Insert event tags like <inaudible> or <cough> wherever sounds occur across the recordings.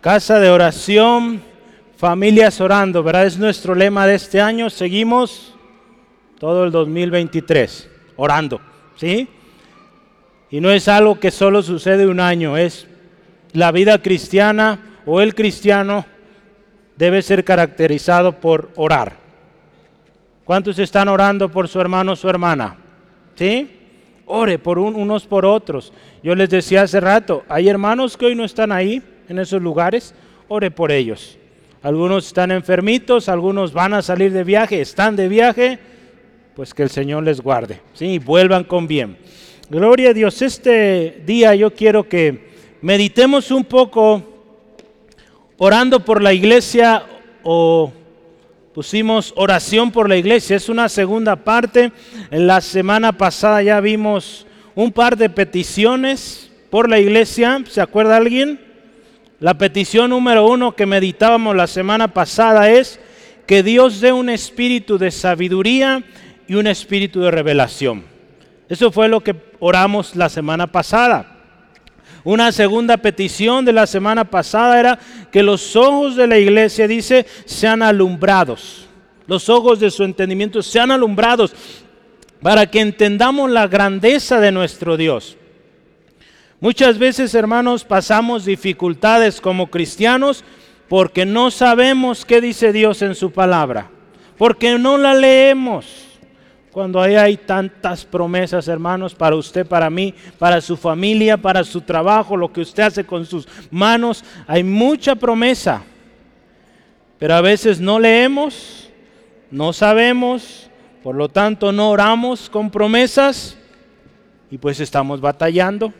Casa de oración, familias orando, ¿verdad? Es nuestro lema de este año. Seguimos todo el 2023 orando, ¿sí? Y no es algo que solo sucede un año, es la vida cristiana o el cristiano debe ser caracterizado por orar. ¿Cuántos están orando por su hermano o su hermana? ¿Sí? Ore por unos por otros. Yo les decía hace rato, hay hermanos que hoy no están ahí, en esos lugares, ore por ellos. Algunos están enfermitos, algunos van a salir de viaje, están de viaje, pues que el Señor les guarde, ¿sí? vuelvan con bien. Gloria a Dios, este día yo quiero que meditemos un poco orando por la iglesia o pusimos oración por la iglesia, es una segunda parte. En la semana pasada ya vimos un par de peticiones por la iglesia, ¿se acuerda alguien? La petición número uno que meditábamos la semana pasada es que Dios dé un espíritu de sabiduría y un espíritu de revelación. Eso fue lo que oramos la semana pasada. Una segunda petición de la semana pasada era que los ojos de la iglesia, dice, sean alumbrados. Los ojos de su entendimiento sean alumbrados para que entendamos la grandeza de nuestro Dios. Muchas veces, hermanos, pasamos dificultades como cristianos porque no sabemos qué dice Dios en su palabra, porque no la leemos. Cuando ahí hay tantas promesas, hermanos, para usted, para mí, para su familia, para su trabajo, lo que usted hace con sus manos, hay mucha promesa. Pero a veces no leemos, no sabemos, por lo tanto no oramos con promesas y pues estamos batallando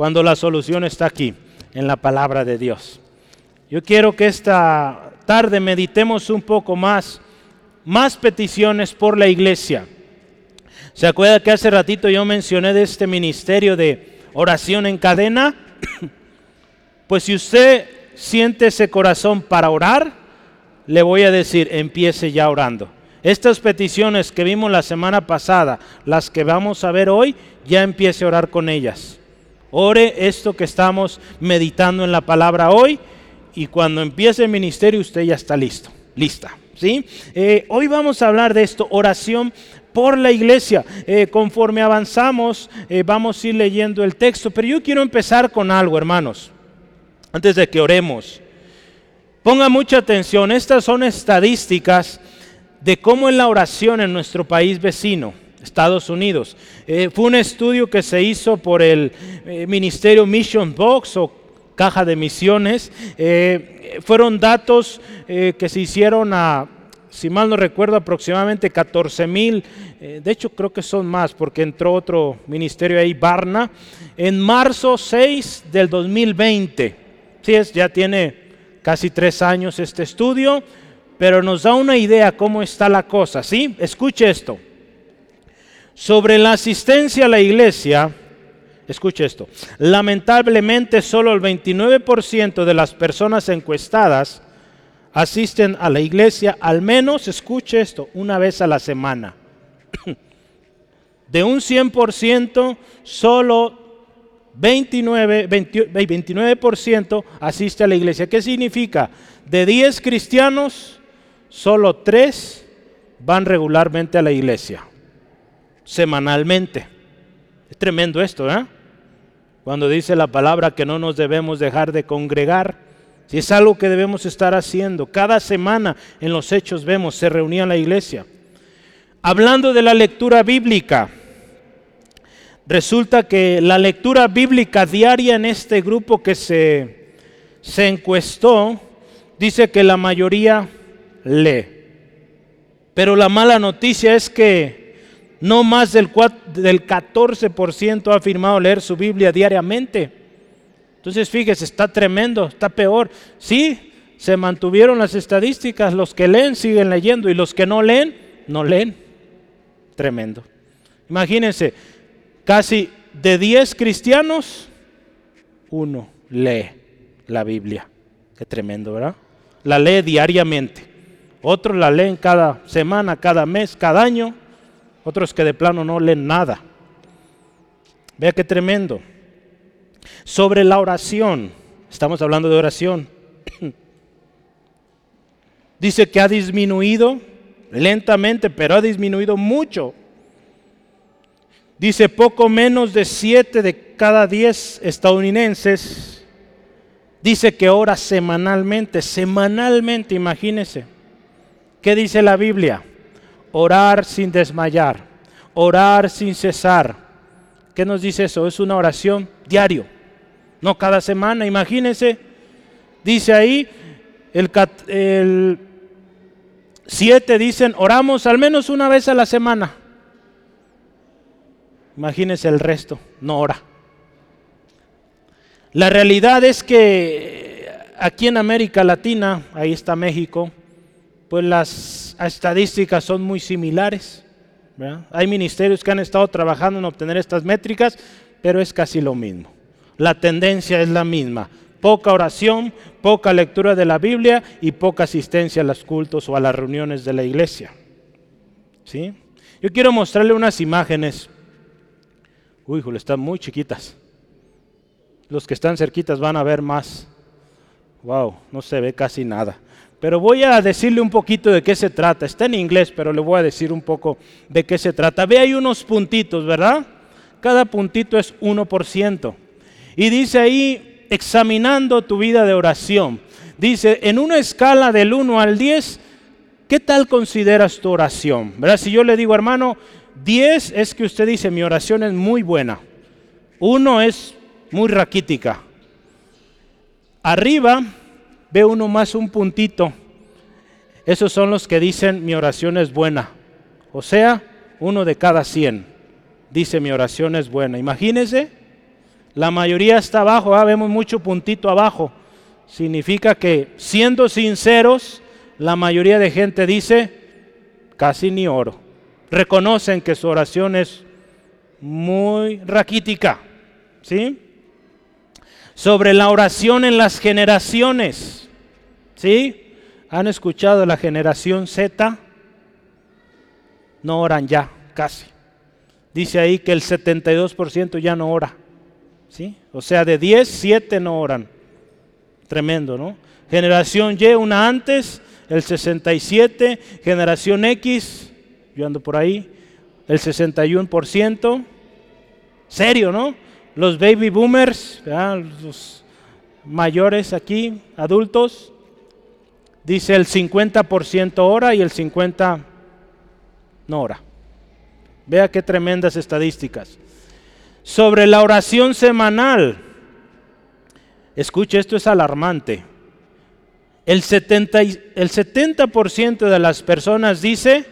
cuando la solución está aquí, en la palabra de Dios. Yo quiero que esta tarde meditemos un poco más, más peticiones por la iglesia. ¿Se acuerda que hace ratito yo mencioné de este ministerio de oración en cadena? <coughs> Pues si usted siente ese corazón para orar, le voy a decir, empiece ya orando. Estas peticiones que vimos la semana pasada, las que vamos a ver hoy, ya empiece a orar con ellas. Ore esto que estamos meditando en la palabra hoy y cuando empiece el ministerio usted ya está listo, lista. ¿sí? Eh, hoy vamos a hablar de esto, oración por la iglesia. Eh, conforme avanzamos eh, vamos a ir leyendo el texto, pero yo quiero empezar con algo, hermanos, antes de que oremos. Ponga mucha atención, estas son estadísticas de cómo es la oración en nuestro país vecino. Estados Unidos. Eh, fue un estudio que se hizo por el eh, Ministerio Mission Box o Caja de Misiones. Eh, fueron datos que se hicieron a, si mal no recuerdo, aproximadamente 14 mil. de hecho, creo que son más porque entró otro ministerio ahí, Barna, en marzo 6 del 2020. Sí, es, ya tiene casi tres años este estudio, pero nos da una idea cómo está la cosa. ¿sí? Escuche esto. Sobre la asistencia a la iglesia, escuche esto, lamentablemente solo el 29% de las personas encuestadas asisten a la iglesia al menos, escuche esto, una vez a la semana. De un 100%, solo 29, 29% asiste a la iglesia. ¿Qué significa? De 10 cristianos, solo 3 van regularmente a la iglesia semanalmente. Es tremendo esto, ¿eh? Cuando dice la palabra que no nos debemos dejar de congregar, si es algo que debemos estar haciendo. Cada semana en los hechos vemos, se reunía la iglesia. Hablando de la lectura bíblica, resulta que la lectura bíblica diaria en este grupo que se, se encuestó, dice que la mayoría lee. Pero la mala noticia es que no más del, 14% ha afirmado leer su Biblia diariamente. Entonces, fíjese, está tremendo, está peor. Sí, se mantuvieron las estadísticas, los que leen siguen leyendo y los que no leen, no leen. Tremendo. Imagínense, casi de 10 cristianos, uno lee la Biblia. Qué tremendo, ¿verdad? La lee diariamente. Otros la leen cada semana, cada mes, cada año otros que de plano no leen nada. Vea qué tremendo. Sobre la oración, Estamos hablando de oración. <clears throat> Dice que ha disminuido lentamente, pero ha disminuido mucho. Dice poco menos de 7 de cada 10 estadounidenses. Dice que ora semanalmente, semanalmente, imagínense. ¿Qué dice la Biblia? Orar sin desmayar, orar sin cesar. ¿Qué nos dice eso? Es una oración diario, no cada semana, imagínense. Dice ahí, el, el 7 dicen, oramos al menos una vez a la semana. Imagínense el resto, no ora. La realidad es que aquí en América Latina, ahí está México, pues las estadísticas son muy similares. Hay ministerios que han estado trabajando en obtener estas métricas, pero es casi lo mismo. La tendencia es la misma. Poca oración, poca lectura de la Biblia y poca asistencia a los cultos o a las reuniones de la iglesia. ¿Sí? Yo quiero mostrarle unas imágenes. Uy, están muy chiquitas. Los que están cerquitas van a ver más. Wow, no se ve casi nada. Pero voy a decirle un poquito de qué se trata. Está en inglés, pero le voy a decir un poco de qué se trata. Ve ahí unos puntitos, ¿verdad? Cada puntito es 1%. Y dice ahí, examinando tu vida de oración. Dice, en una escala del 1 al 10, ¿qué tal consideras tu oración? ¿Verdad? Si yo le digo, hermano, 10 es que usted dice, mi oración es muy buena. 1 es muy raquítica. Arriba ve uno más un puntito. Esos son los que dicen mi oración es buena. O sea, uno de cada cien dice mi oración es buena. Imagínense, la mayoría está abajo, ah, vemos mucho puntito abajo. Significa que siendo sinceros, la mayoría de gente dice casi ni oro. Reconocen que su oración es muy raquítica. ¿Sí? Sobre la oración en las generaciones. ¿Sí? ¿Han escuchado la generación Z? No oran ya, casi. Dice ahí que el 72% ya no ora. ¿Sí? O sea, de 10, 7 no oran. Tremendo, ¿no? Generación Y, una antes, el 67. Generación X, yo ando por ahí, el 61%. Serio, ¿no? Los baby boomers, los mayores aquí, adultos, Dice el 50% ora y el 50% no ora. Vea qué tremendas estadísticas. Sobre la oración semanal, escuche, esto es alarmante. El 70%, el 70 de las personas dice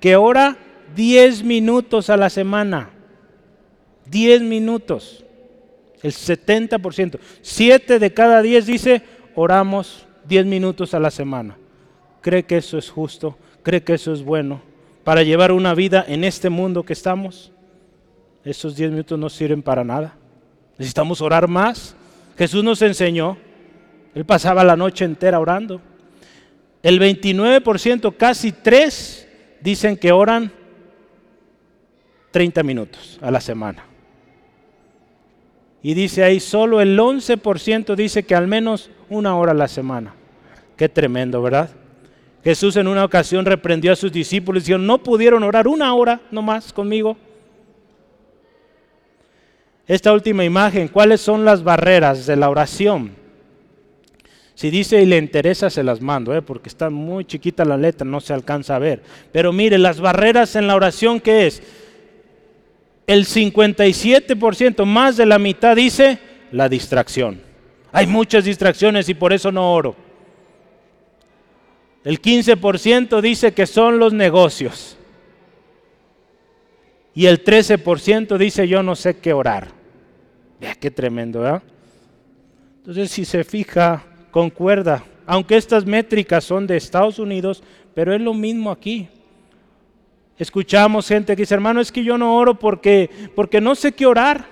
que ora 10 minutos a la semana. 10 minutos. El 70%. 7 de cada 10 dice oramos 10 minutos a la semana. ¿Cree que eso es justo? ¿Cree que eso es bueno? Para llevar una vida en este mundo que estamos, esos 10 minutos no sirven para nada. Necesitamos orar más. Jesús nos enseñó. Él pasaba la noche entera orando. El 29%, casi 3, dicen que oran 30 minutos a la semana. Y dice ahí, solo el 11% dice que al menos una hora a la semana. Qué tremendo, ¿verdad? Jesús en una ocasión reprendió a sus discípulos y dijo, no pudieron orar una hora nomás conmigo. Esta última imagen, ¿cuáles son las barreras de la oración? Si dice y le interesa, se las mando, ¿eh? porque está muy chiquita la letra, no se alcanza a ver. Pero mire, las barreras en la oración, ¿qué es? El 57%, más de la mitad dice la distracción. Hay muchas distracciones y por eso no oro. El 15% dice que son los negocios. Y el 13% dice yo no sé qué orar. Vea qué tremendo, ¿verdad? Entonces si se fija, concuerda. Aunque estas métricas son de Estados Unidos, pero es lo mismo aquí. Escuchamos gente que dice, hermano, es que yo no oro porque, porque no sé qué orar.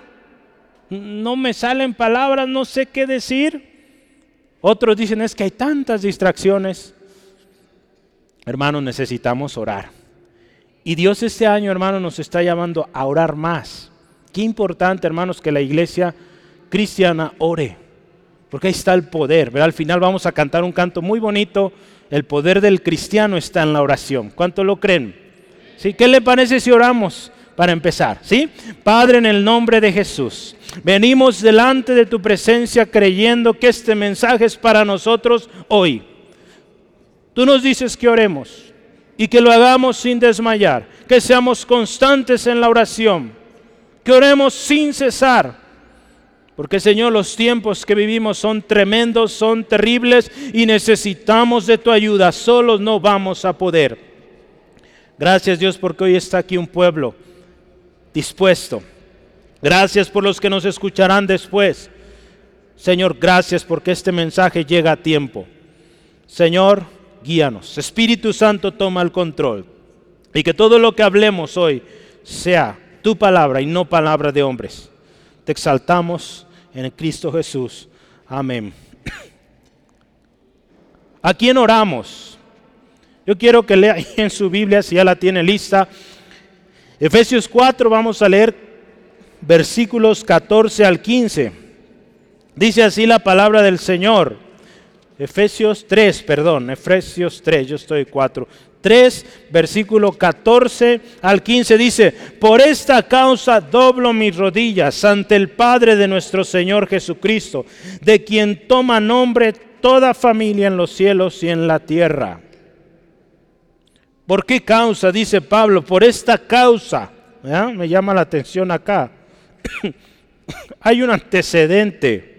No me salen palabras, no sé qué decir. Otros dicen, es que hay tantas distracciones. Hermanos, necesitamos orar. Y Dios este año, hermanos, nos está llamando a orar más. Qué importante, hermanos, que la iglesia cristiana ore. Porque ahí está el poder. Al final vamos a cantar un canto muy bonito. El poder del cristiano está en la oración. ¿Cuánto lo creen? ¿Sí? ¿Qué le parece si oramos para empezar? ¿Sí? Padre, en el nombre de Jesús, venimos delante de tu presencia creyendo que este mensaje es para nosotros hoy. Tú nos dices que oremos y que lo hagamos sin desmayar, que seamos constantes en la oración, que oremos sin cesar. Porque Señor, los tiempos que vivimos son tremendos, son terribles y necesitamos de tu ayuda. Solos no vamos a poder. Gracias Dios porque hoy está aquí un pueblo dispuesto. Gracias por los que nos escucharán después. Señor, gracias porque este mensaje llega a tiempo. Señor, guíanos. Espíritu Santo toma el control. Y que todo lo que hablemos hoy sea tu palabra y no palabra de hombres. Te exaltamos en Cristo Jesús. Amén. <clears throat> ¿A quién oramos? Yo quiero que lea en su Biblia, si ya la tiene lista. Efesios 4, vamos a leer versículos 14 al 15. Dice así la palabra del Señor. Efesios 3, perdón, Efesios 3, yo estoy 4. 3, versículo 14 al 15 dice, por esta causa doblo mis rodillas ante el Padre de nuestro Señor Jesucristo, de quien toma nombre toda familia en los cielos y en la tierra. ¿Por qué causa? Dice Pablo, por esta causa. Me llama la atención acá. <coughs> Hay un antecedente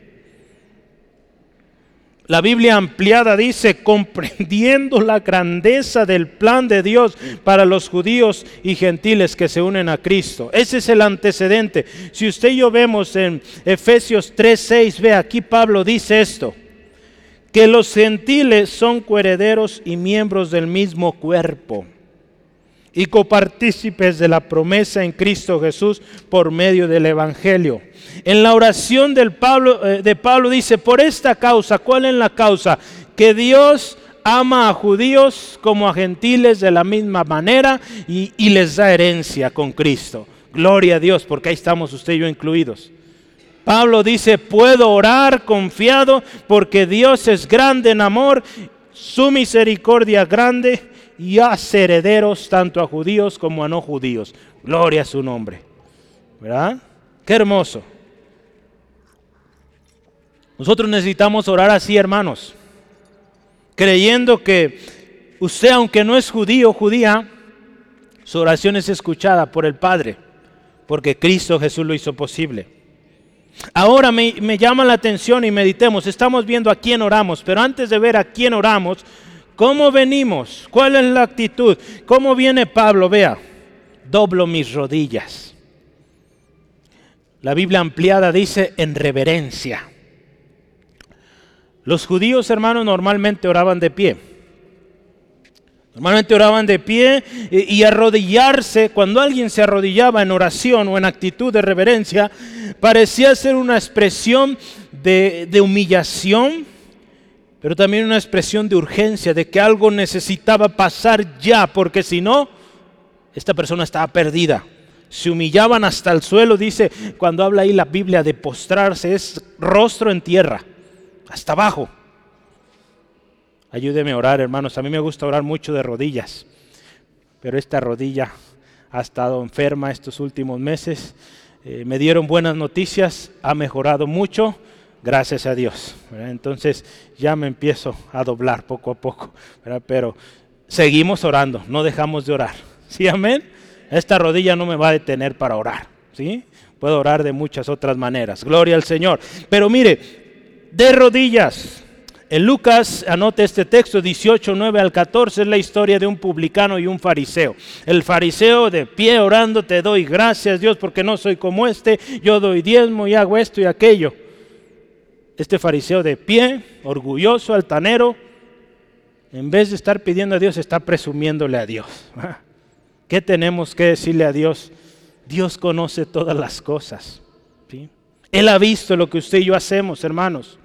la Biblia ampliada dice, comprendiendo la grandeza del plan de Dios para los judíos y gentiles que se unen a Cristo. Ese es el antecedente. Si usted y yo vemos en Efesios 3:6, ve aquí Pablo dice esto, que los gentiles son coherederos y miembros del mismo cuerpo y copartícipes de la promesa en Cristo Jesús por medio del Evangelio. En la oración del Pablo, eh, de Pablo dice, por esta causa, ¿cuál es la causa? Que Dios ama a judíos como a gentiles de la misma manera y, y les da herencia con Cristo. Gloria a Dios, porque ahí estamos usted y yo incluidos. Pablo dice, puedo orar confiado porque Dios es grande en amor, su misericordia grande y hace herederos tanto a judíos como a no judíos. Gloria a su nombre. ¿Verdad? Qué hermoso. Nosotros necesitamos orar así, hermanos, creyendo que usted, aunque no es judío o judía, su oración es escuchada por el Padre, porque Cristo Jesús lo hizo posible. Ahora me, llama la atención y meditemos, estamos viendo a quién oramos, pero antes de ver a quién oramos, ¿cómo venimos? ¿Cuál es la actitud? ¿Cómo viene Pablo? Vea, doblo mis rodillas. La Biblia ampliada dice en reverencia. Los judíos, hermanos, normalmente oraban de pie. Normalmente oraban de pie y, arrodillarse, cuando alguien se arrodillaba en oración o en actitud de reverencia, parecía ser una expresión de, de humillación, pero también una expresión de urgencia, de que algo necesitaba pasar ya, porque si no, esta persona estaba perdida. Se humillaban hasta el suelo, dice, cuando habla ahí la Biblia de postrarse, es rostro en tierra hasta abajo. Ayúdeme a orar, hermanos. A mí me gusta orar mucho de rodillas, pero esta rodilla ha estado enferma estos últimos meses. Eh, me dieron buenas noticias, ha mejorado mucho, gracias a Dios. Entonces ya me empiezo a doblar poco a poco, pero seguimos orando, no dejamos de orar. ¿Sí, amén? Esta rodilla no me va a detener para orar, ¿sí? Puedo orar de muchas otras maneras. Gloria al Señor. Pero mire, de rodillas. En Lucas, anote este texto, 18, 9 al 14, es la historia de un publicano y un fariseo. El fariseo de pie orando, te doy gracias Dios porque no soy como este, yo doy diezmo y hago esto y aquello. Este fariseo de pie, orgulloso, altanero, en vez de estar pidiendo a Dios, está presumiéndole a Dios. <laughs> ¿Qué tenemos que decirle a Dios? Dios conoce todas las cosas. Él ha visto lo que usted y yo hacemos, hermanos.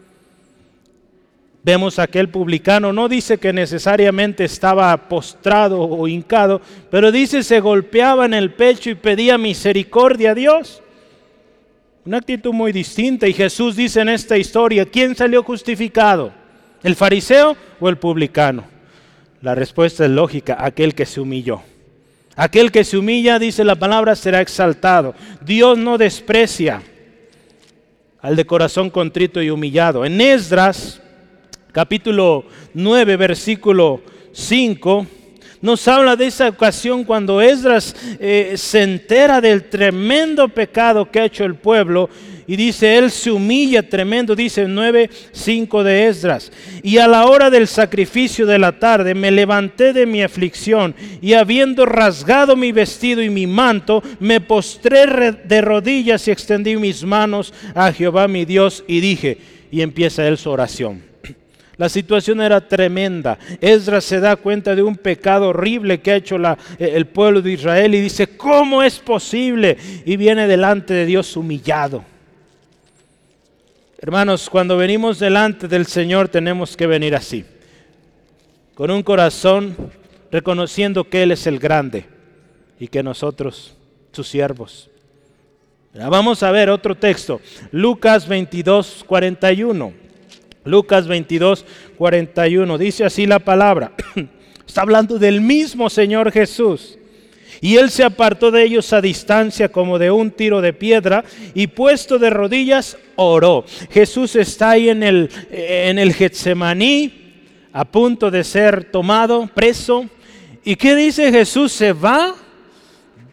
Vemos aquel publicano, no dice que necesariamente estaba postrado o hincado, pero dice se golpeaba en el pecho y pedía misericordia a Dios. Una actitud muy distinta. Y Jesús dice en esta historia, ¿quién salió justificado? ¿El fariseo o el publicano? La respuesta es lógica, aquel que se humilló. Aquel que se humilla, dice la palabra, será exaltado. Dios no desprecia al de corazón contrito y humillado. En Esdras, capítulo 9, versículo 5, nos habla de esa ocasión cuando Esdras eh, se entera del tremendo pecado que ha hecho el pueblo y dice, él se humilla tremendo, dice 9.5 de Esdras. Y a la hora del sacrificio de la tarde me levanté de mi aflicción y habiendo rasgado mi vestido y mi manto, me postré de rodillas y extendí mis manos a Jehová mi Dios y dije, y empieza él su oración. La situación era tremenda. Esdras se da cuenta de un pecado horrible que ha hecho el pueblo de Israel y dice, ¿cómo es posible? Y viene delante de Dios humillado. Hermanos, cuando venimos delante del Señor tenemos que venir así, con un corazón reconociendo que Él es el grande y que nosotros, sus siervos. Vamos a ver otro texto, Lucas 22, 41. Lucas 22, 41. Dice así la palabra. <clears throat> Está hablando del mismo Señor Jesús. Y él se apartó de ellos a distancia como de un tiro de piedra y puesto de rodillas oró. Jesús está ahí en el, en el Getsemaní a punto de ser tomado, preso. ¿Y qué dice Jesús? Se va,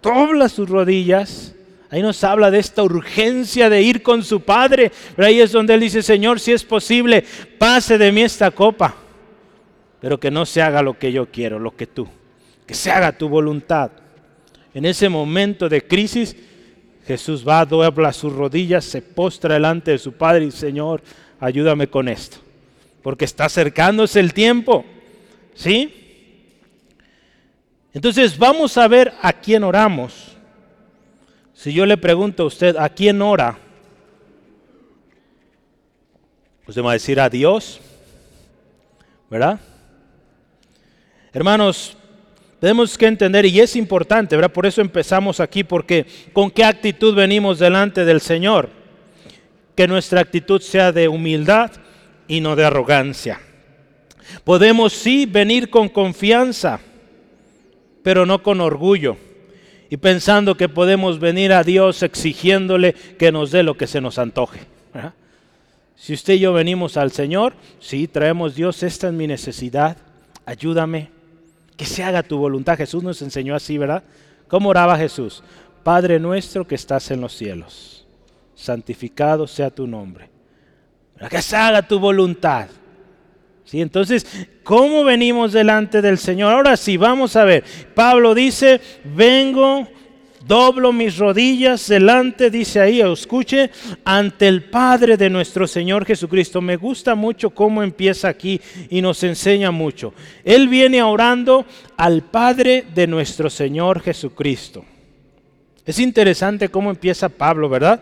dobla sus rodillas Ahí nos habla de esta urgencia de ir con su Padre. Pero ahí es donde Él dice, Señor, si es posible, pase de mí esta copa. Pero que no se haga lo que yo quiero, lo que tú. Que se haga tu voluntad. En ese momento de crisis, Jesús va, dobla sus rodillas, se postra delante de su Padre y Señor, ayúdame con esto. Porque está acercándose el tiempo. ¿Sí? Entonces vamos a ver a quién oramos. Si yo le pregunto a usted, ¿a quién ora? Usted va a decir a Dios, ¿verdad? Hermanos, tenemos que entender, y es importante, ¿verdad? Por eso empezamos aquí, porque con qué actitud venimos delante del Señor. Que nuestra actitud sea de humildad y no de arrogancia. Podemos sí venir con confianza, pero no con orgullo y pensando que podemos venir a Dios exigiéndole que nos dé lo que se nos antoje. Si usted y yo venimos al Señor, sí, traemos Dios, esta es mi necesidad, ayúdame, que se haga tu voluntad. Jesús nos enseñó así, ¿verdad? ¿Cómo oraba Jesús? Padre nuestro que estás en los cielos, santificado sea tu nombre. Que se haga tu voluntad. ¿Sí? Entonces, ¿cómo venimos delante del Señor? Ahora sí, vamos a ver. Pablo dice, vengo, doblo mis rodillas delante, dice ahí, escuche, ante el Padre de nuestro Señor Jesucristo. Me gusta mucho cómo empieza aquí y nos enseña mucho. Él viene orando al Padre de nuestro Señor Jesucristo. Es interesante cómo empieza Pablo, ¿verdad?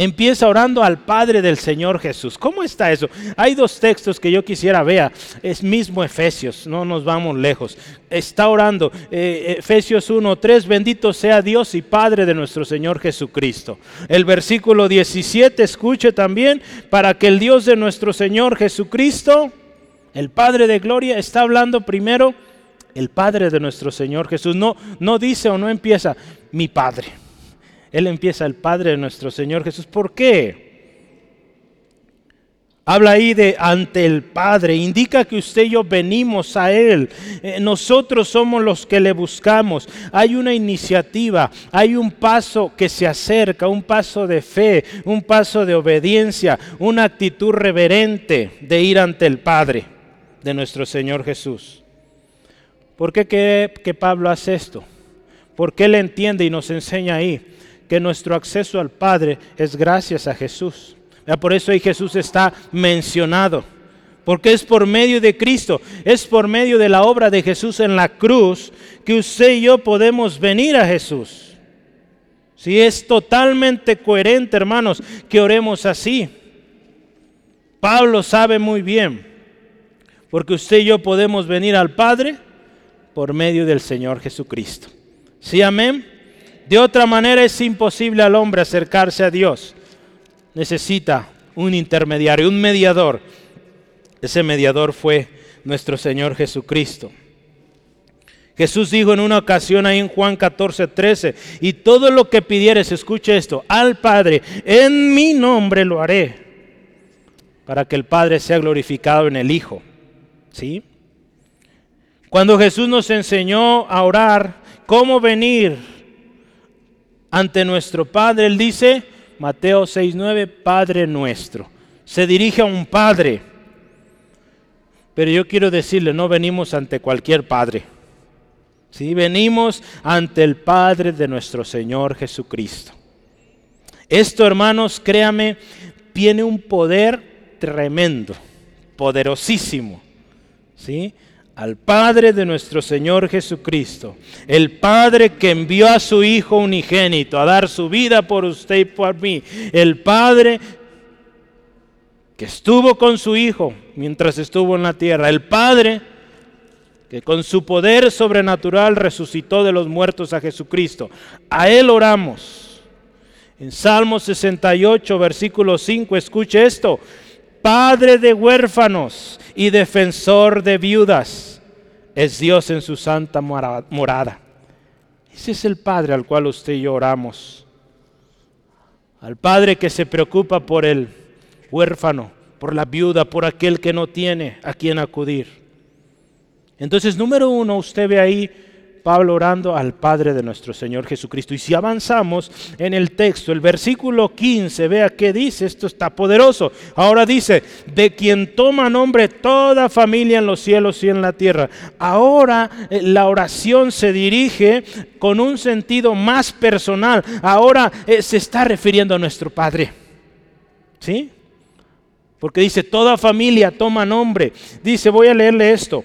Empieza orando al Padre del Señor Jesús. ¿Cómo está eso? Hay dos textos que yo quisiera vea. Es mismo Efesios, no nos vamos lejos. Está orando eh, Efesios 1, 3, bendito sea Dios y Padre de nuestro Señor Jesucristo. El versículo 17, escuche también, para que el Dios de nuestro Señor Jesucristo, el Padre de Gloria, está hablando primero el Padre de nuestro Señor Jesús. No, no dice o no empieza mi Padre él empieza el Padre de nuestro Señor Jesús. ¿Por qué? Habla ahí de ante el Padre, indica que usted y yo venimos a Él. Eh, nosotros somos los que le buscamos. Hay una iniciativa, hay un paso que se acerca, un paso de fe, un paso de obediencia, una actitud reverente de ir ante el Padre de nuestro Señor Jesús. ¿Por qué que, que Pablo hace esto? Porque Él entiende y nos enseña ahí que nuestro acceso al Padre es gracias a Jesús. Por eso ahí Jesús está mencionado. Porque es por medio de Cristo, es por medio de la obra de Jesús en la cruz que usted y yo podemos venir a Jesús. Si es totalmente coherente, hermanos, que oremos así. Pablo sabe muy bien, porque usted y yo podemos venir al Padre por medio del Señor Jesucristo. ¿Sí, amén? De otra manera es imposible al hombre acercarse a Dios. Necesita un intermediario, un mediador. Ese mediador fue nuestro Señor Jesucristo. Jesús dijo en una ocasión ahí en Juan 14, 13, y todo lo que pidieres, escuche esto, al Padre, en mi nombre lo haré, para que el Padre sea glorificado en el Hijo. ¿Sí? Cuando Jesús nos enseñó a orar, cómo venir ante nuestro Padre, Él dice, Mateo 6:9, Padre nuestro. Se dirige a un Padre. Pero yo quiero decirle, no venimos ante cualquier Padre. ¿sí? Venimos ante el Padre de nuestro Señor Jesucristo. Esto, hermanos, créame, tiene un poder tremendo, poderosísimo. ¿sí? Al Padre de nuestro Señor Jesucristo, el Padre que envió a su Hijo unigénito a dar su vida por usted y por mí, el Padre que estuvo con su Hijo mientras estuvo en la tierra, el Padre que con su poder sobrenatural resucitó de los muertos a Jesucristo. A Él oramos. En Salmo 68, versículo 5, escuche esto. Padre de huérfanos y defensor de viudas, es Dios en su santa morada. Ese es el Padre al cual usted y yo oramos. Al Padre que se preocupa por el huérfano, por la viuda, por aquel que no tiene a quien acudir. Entonces, número uno, usted ve ahí Pablo orando al Padre de nuestro Señor Jesucristo. Y si avanzamos en el texto, el versículo 15, vea qué dice, esto está poderoso. Ahora dice, de quien toma nombre toda familia en los cielos y en la tierra. Ahora eh, la oración se dirige con un sentido más personal. Ahora eh, se está refiriendo a nuestro Padre. ¿Sí? Porque dice, toda familia toma nombre. Dice, voy a leerle esto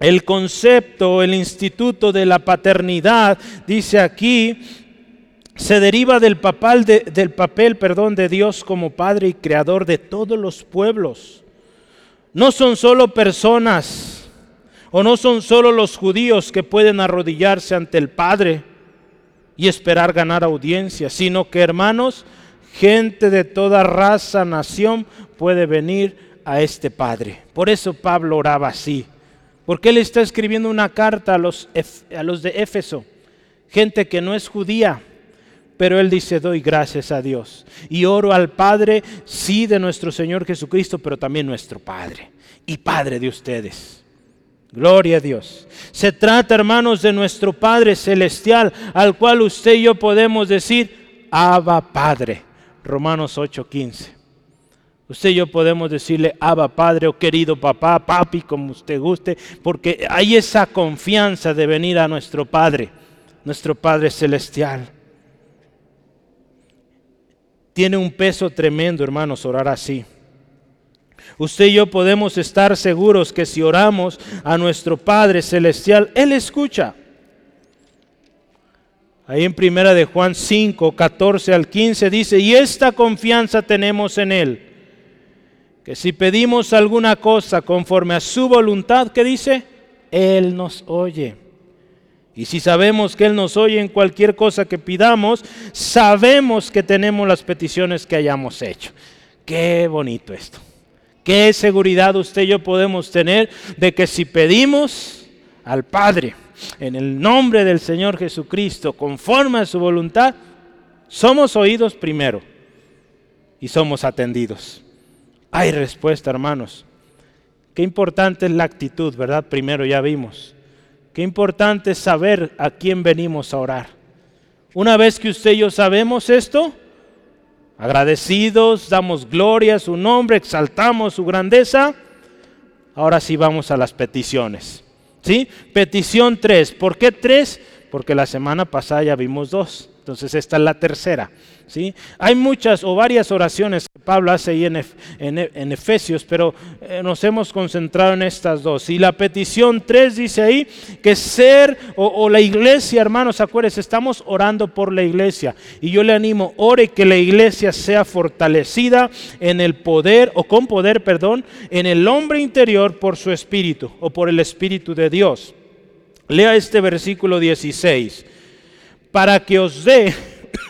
el concepto, el instituto de la paternidad, dice aquí, se deriva del papel, de, del papel perdón, de Dios como Padre y Creador de todos los pueblos. No son solo personas o no son solo los judíos que pueden arrodillarse ante el Padre y esperar ganar audiencia, sino que hermanos, gente de toda raza, nación puede venir a este Padre. Por eso Pablo oraba así. Porque él está escribiendo una carta a los, a los de Éfeso, gente que no es judía, pero él dice, doy gracias a Dios y oro al Padre, sí, de nuestro Señor Jesucristo, pero también nuestro Padre y Padre de ustedes. Gloria a Dios. Se trata, hermanos, de nuestro Padre Celestial, al cual usted y yo podemos decir, Abba Padre. Romanos 8:15. Usted y yo podemos decirle, Abba Padre o querido papá, papi, como usted guste, porque hay esa confianza de venir a nuestro Padre, nuestro Padre Celestial. Tiene un peso tremendo, hermanos, orar así. Usted y yo podemos estar seguros que si oramos a nuestro Padre Celestial, Él escucha. Ahí en primera de Juan 5, 14 al 15 dice, y esta confianza tenemos en Él que si pedimos alguna cosa conforme a su voluntad, ¿qué dice? Él nos oye. Y si sabemos que Él nos oye en cualquier cosa que pidamos, sabemos que tenemos las peticiones que hayamos hecho. Qué bonito esto. Qué seguridad usted y yo podemos tener de que si pedimos al Padre en el nombre del Señor Jesucristo, conforme a su voluntad, somos oídos primero y somos atendidos. Hay respuesta, hermanos. Qué importante es la actitud, ¿verdad? Primero ya vimos. Qué importante es saber a quién venimos a orar. Una vez que usted y yo sabemos esto, agradecidos, damos gloria a su nombre, exaltamos su grandeza, ahora sí vamos a las peticiones. ¿Sí? Petición 3. ¿Por qué 3? Porque la semana pasada ya vimos dos. Entonces esta es la tercera. ¿sí? Hay muchas o varias oraciones que Pablo hace ahí en, Efesios, pero eh, nos hemos concentrado en estas dos. Y la petición 3 dice ahí que ser o, la iglesia, hermanos, acuérdense, estamos orando por la iglesia. Y yo le animo, ore que la iglesia sea fortalecida en el poder, o con poder, perdón, en el hombre interior por su espíritu o por el espíritu de Dios. Lea este versículo 16 para que os dé,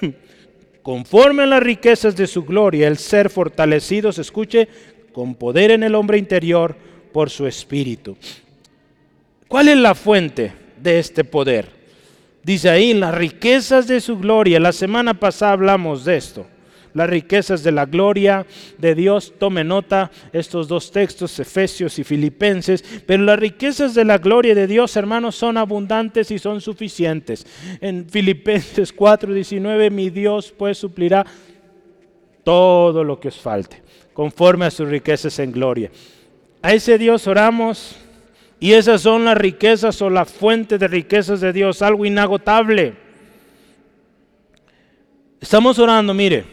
<coughs> conforme a las riquezas de su gloria, el ser fortalecidos, escuche, con poder en el hombre interior por su espíritu. ¿Cuál es la fuente de este poder? Dice ahí, las riquezas de su gloria. La semana pasada hablamos de esto las riquezas de la gloria de Dios. Tome nota estos dos textos, Efesios y Filipenses. Pero las riquezas de la gloria de Dios, hermanos, son abundantes y son suficientes. En Filipenses 4:19, mi Dios pues suplirá todo lo que os falte, conforme a sus riquezas en gloria. A ese Dios oramos. Y esas son las riquezas o la fuente de riquezas de Dios, algo inagotable. Estamos orando, mire,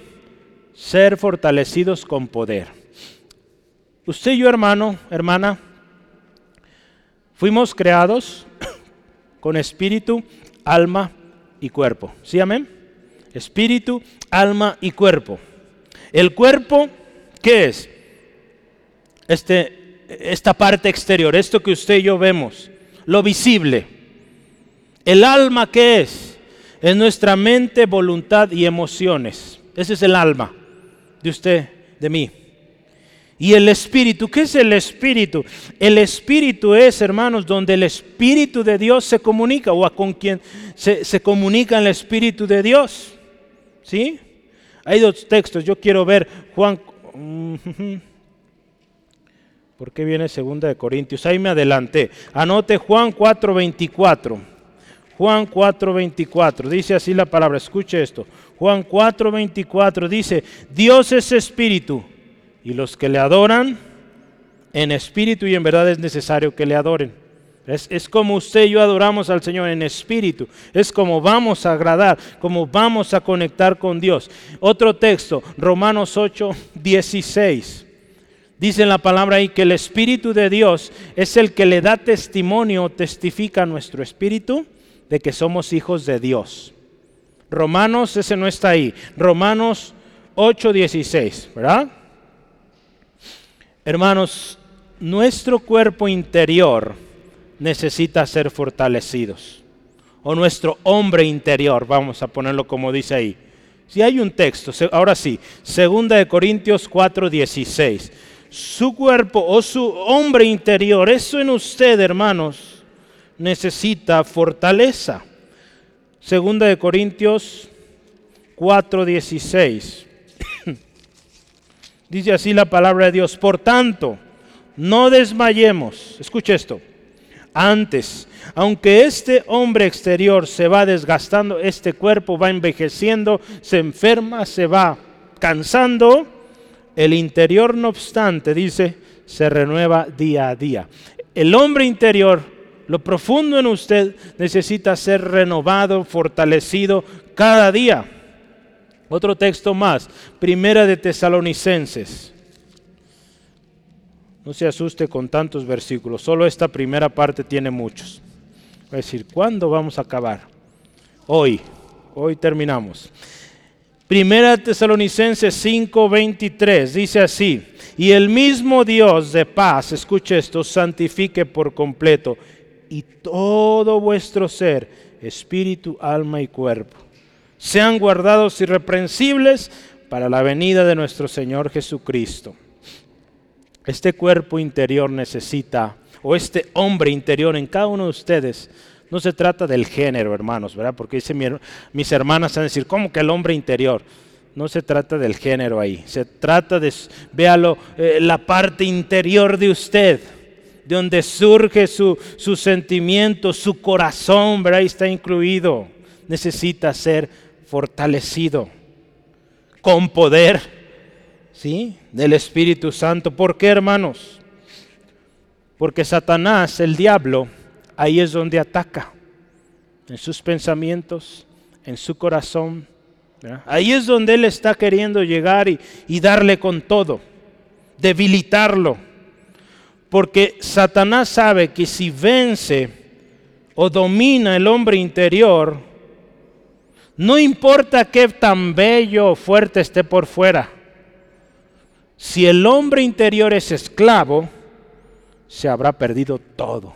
ser fortalecidos con poder. Usted y yo, hermano, hermana, fuimos creados <coughs> con espíritu, alma y cuerpo. ¿Sí, amén? Espíritu, alma y cuerpo. El cuerpo, ¿qué es? Este, esta parte exterior, esto que usted y yo vemos, lo visible. El alma, ¿qué es? Es nuestra mente, voluntad y emociones. Ese es el alma de usted, de mí. Y el Espíritu, ¿qué es el Espíritu? El Espíritu es, hermanos, donde el Espíritu de Dios se comunica o a con quien se, se comunica el Espíritu de Dios. ¿Sí? Hay dos textos, yo quiero ver Juan... <laughs> ¿Por qué viene segunda de Corintios? Ahí me adelanté. Anote Juan 4:24. Juan 4:24. Dice así la palabra, escuche esto. Juan 4:24 dice, Dios es espíritu y los que le adoran en espíritu y en verdad es necesario que le adoren. Es, es, como usted y yo adoramos al Señor en espíritu. Es como vamos a agradar, como vamos a conectar con Dios. Otro texto, Romanos 8, 16. Dice la palabra ahí que el Espíritu de Dios es el que le da testimonio, testifica nuestro espíritu de que somos hijos de Dios. Romanos, ese no está ahí. Romanos 8:16, ¿verdad? Hermanos, nuestro cuerpo interior necesita ser fortalecidos. O nuestro hombre interior, vamos a ponerlo como dice ahí. Si hay un texto, ahora sí, segunda de Corintios 4:16. Su cuerpo o su hombre interior, eso en usted, hermanos, necesita fortaleza. Segunda de Corintios 4:16. <clears throat> Dice así la palabra de Dios. Por tanto, no desmayemos. Escuche esto. Antes, aunque este hombre exterior se va desgastando, este cuerpo va envejeciendo, se enferma, se va cansando, el interior no obstante, dice, se renueva día a día. El hombre interior lo profundo en usted necesita ser renovado, fortalecido cada día. Otro texto más, Primera de Tesalonicenses. No se asuste con tantos versículos, solo esta primera parte tiene muchos. A decir, ¿cuándo vamos a acabar? Hoy, hoy terminamos. Primera Tesalonicenses 5:23 dice así, y el mismo Dios de paz, escuche esto, santifique por completo y todo vuestro ser, espíritu, alma y cuerpo, sean guardados irreprensibles para la venida de nuestro Señor Jesucristo. Este cuerpo interior necesita, o este hombre interior en cada uno de ustedes, no se trata del género, hermanos, ¿verdad? Porque dice mis hermanas a decir, ¿cómo que el hombre interior? No se trata del género ahí, se trata de, véalo, eh, la parte interior de usted de donde surge su, su sentimiento, su corazón, ¿verdad? Ahí está incluido. Necesita ser fortalecido con poder, ¿sí? Del Espíritu Santo. ¿Por qué, hermanos? Porque Satanás, el diablo, ahí es donde ataca, en sus pensamientos, en su corazón. Ahí es donde él está queriendo llegar y, y darle con todo, debilitarlo. Porque Satanás sabe que si vence o domina el hombre interior, no importa qué tan bello o fuerte esté por fuera, si el hombre interior es esclavo, se habrá perdido todo.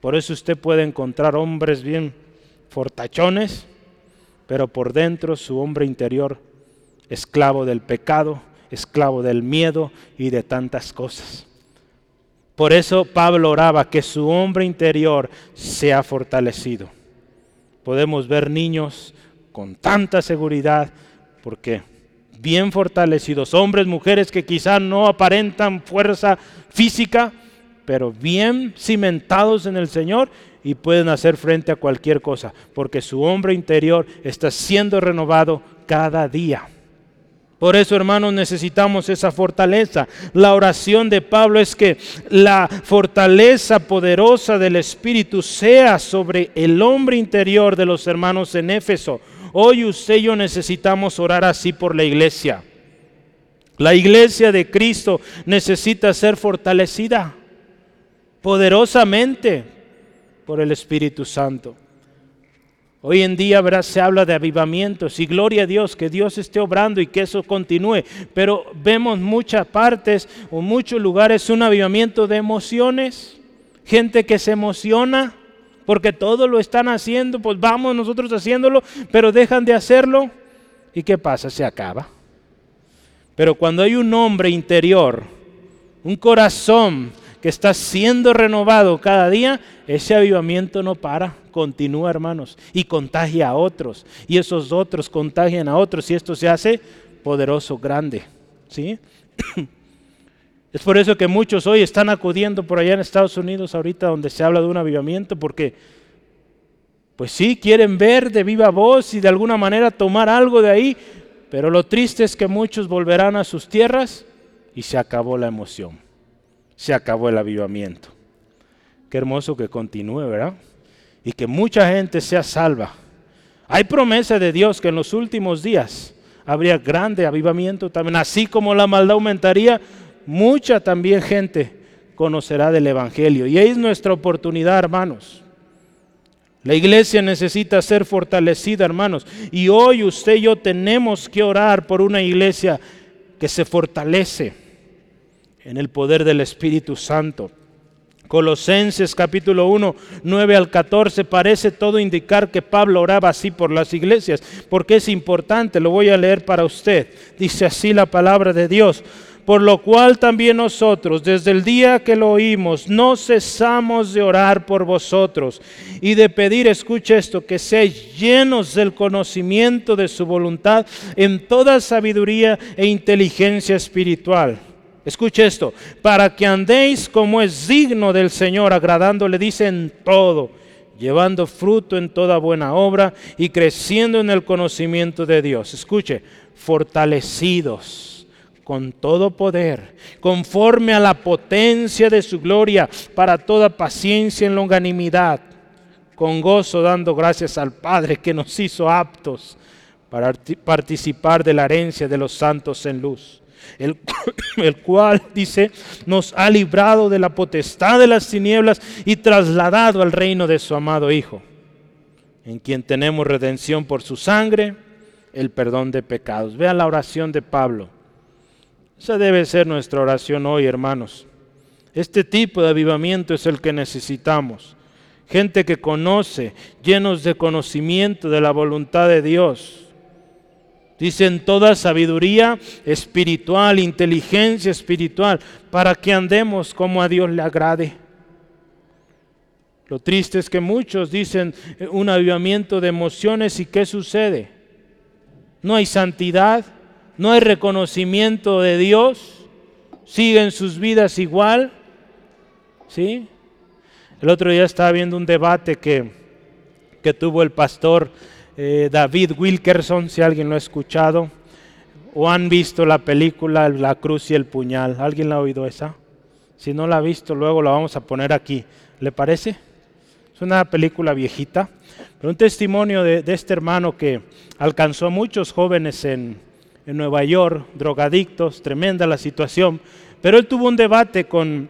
Por eso usted puede encontrar hombres bien fortachones, pero por dentro su hombre interior, esclavo del pecado, esclavo del miedo y de tantas cosas. Por eso Pablo oraba que su hombre interior sea fortalecido. Podemos ver niños con tanta seguridad, porque bien fortalecidos, hombres, mujeres que quizás no aparentan fuerza física, pero bien cimentados en el Señor y pueden hacer frente a cualquier cosa, porque su hombre interior está siendo renovado cada día. Por eso, hermanos, necesitamos esa fortaleza. La oración de Pablo es que la fortaleza poderosa del Espíritu sea sobre el hombre interior de los hermanos en Éfeso. Hoy usted y yo necesitamos orar así por la iglesia. La iglesia de Cristo necesita ser fortalecida poderosamente por el Espíritu Santo. Hoy en día se habla de avivamientos y gloria a Dios, que Dios esté obrando y que eso continúe. Pero vemos muchas partes o muchos lugares un avivamiento de emociones, gente que se emociona porque todo lo están haciendo, pues vamos nosotros haciéndolo, pero dejan de hacerlo. ¿Y qué pasa? Se acaba. Pero cuando hay un hombre interior, un corazón que está siendo renovado cada día, ese avivamiento no para, continúa hermanos, y contagia a otros, y esos otros contagian a otros, y esto se hace poderoso, grande. ¿sí? <clears throat> Es por eso que muchos hoy están acudiendo por allá en Estados Unidos, ahorita donde se habla de un avivamiento, porque pues sí, quieren ver de viva voz y de alguna manera tomar algo de ahí, pero lo triste es que muchos volverán a sus tierras y se acabó la emoción se acabó el avivamiento. Qué hermoso que continúe, ¿verdad? Y que mucha gente sea salva. Hay promesa de Dios que en los últimos días habría grande avivamiento también. Así como la maldad aumentaría, mucha también gente conocerá del Evangelio. Y es nuestra oportunidad, hermanos. La iglesia necesita ser fortalecida, hermanos. Y hoy usted y yo tenemos que orar por una iglesia que se fortalece en el poder del Espíritu Santo. Colosenses capítulo 1, 9 al 14, parece todo indicar que Pablo oraba así por las iglesias, porque es importante, lo voy a leer para usted. Dice así la palabra de Dios, por lo cual también nosotros, desde el día que lo oímos, no cesamos de orar por vosotros y de pedir, escuche esto, que seáis llenos del conocimiento de su voluntad en toda sabiduría e inteligencia espiritual Escuche esto, para que andéis como es digno del Señor, agradándole, dice en todo, llevando fruto en toda buena obra y creciendo en el conocimiento de Dios. Escuche, fortalecidos con todo poder, conforme a la potencia de su gloria, para toda paciencia en longanimidad, con gozo dando gracias al Padre que nos hizo aptos para participar de la herencia de los santos en luz el, <coughs> el, cual, dice, nos ha librado de la potestad de las tinieblas y trasladado al reino de su amado Hijo, en quien tenemos redención por su sangre, el perdón de pecados. Vea la oración de Pablo. Esa debe ser nuestra oración hoy, hermanos. Este tipo de avivamiento es el que necesitamos. Gente que conoce, llenos de conocimiento de la voluntad de Dios Dicen toda sabiduría espiritual, inteligencia espiritual, para que andemos como a Dios le agrade. Lo triste es que muchos dicen eh, un avivamiento de emociones y ¿qué sucede? No hay santidad, no hay reconocimiento de Dios, siguen sus vidas igual. ¿Sí? El otro día estaba viendo un debate que, que tuvo el pastor eh, David Wilkerson, si alguien lo ha escuchado, o han visto la película La Cruz y el Puñal. ¿Alguien la ha oído esa? Si no la ha visto, luego la vamos a poner aquí. ¿Le parece? Es una película viejita, pero un testimonio de, este hermano que alcanzó a muchos jóvenes en, en Nueva York, drogadictos, tremenda la situación, pero él tuvo un debate con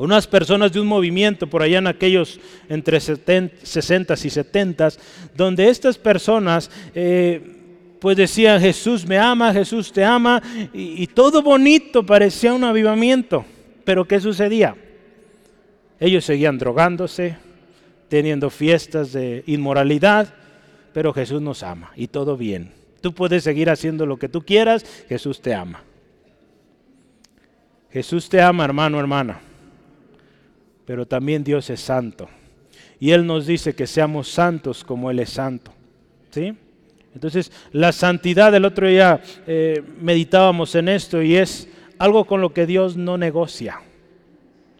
unas personas de un movimiento por allá en aquellos entre 60 y 70, donde estas personas eh, pues decían Jesús me ama, Jesús te ama, y, y todo bonito parecía un avivamiento. Pero ¿qué sucedía? Ellos seguían drogándose, teniendo fiestas de inmoralidad, pero Jesús nos ama y todo bien. Tú puedes seguir haciendo lo que tú quieras, Jesús te ama. Jesús te ama, hermano, hermana, pero también Dios es santo. Y Él nos dice que seamos santos como Él es santo. ¿Sí? Entonces, la santidad, el otro día eh, meditábamos en esto y es algo con lo que Dios no negocia.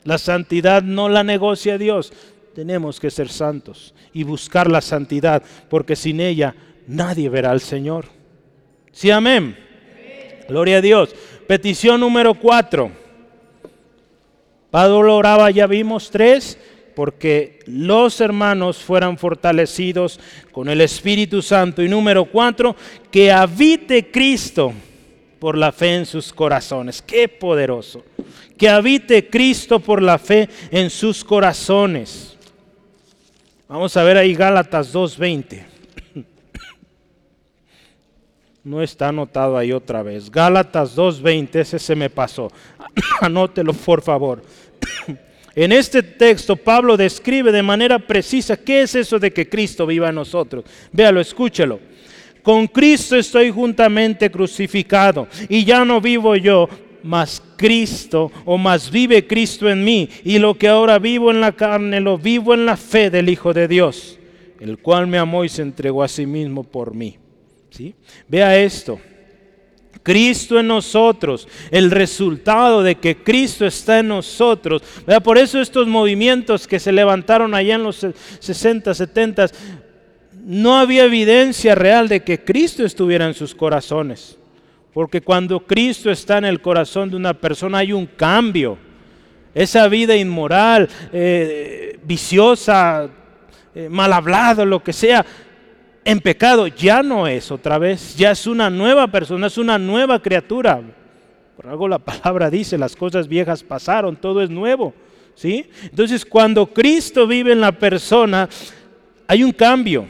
La santidad no la negocia Dios. Tenemos que ser santos y buscar la santidad, porque sin ella nadie verá al Señor. Sí, amén. Gloria a Dios. Petición número cuatro. Pablo oraba, ya vimos tres, porque los hermanos fueran fortalecidos con el Espíritu Santo. Y número cuatro, que habite Cristo por la fe en sus corazones. Qué poderoso. Que habite Cristo por la fe en sus corazones. Vamos a ver ahí Gálatas 2.20. No está anotado ahí otra vez. Gálatas 2.20, ese se me pasó. <coughs> Anótelo por favor. <coughs> En este texto Pablo describe de manera precisa qué es eso de que Cristo viva en nosotros. Véalo, escúchelo. Con Cristo estoy juntamente crucificado y ya no vivo yo, mas Cristo o más vive Cristo en mí y lo que ahora vivo en la carne lo vivo en la fe del Hijo de Dios, el cual me amó y se entregó a sí mismo por mí. ¿Sí? Vea esto. Cristo en nosotros, el resultado de que Cristo está en nosotros. Por eso estos movimientos que se levantaron allá en los 60, 70, no había evidencia real de que Cristo estuviera en sus corazones. Porque cuando Cristo está en el corazón de una persona hay un cambio. Esa vida inmoral, eh, viciosa, eh, mal hablado, lo que sea, en pecado ya no es otra vez, ya es una nueva persona, es una nueva criatura. Por algo la palabra dice, las cosas viejas pasaron, todo es nuevo. ¿sí? Entonces cuando Cristo vive en la persona, hay un cambio.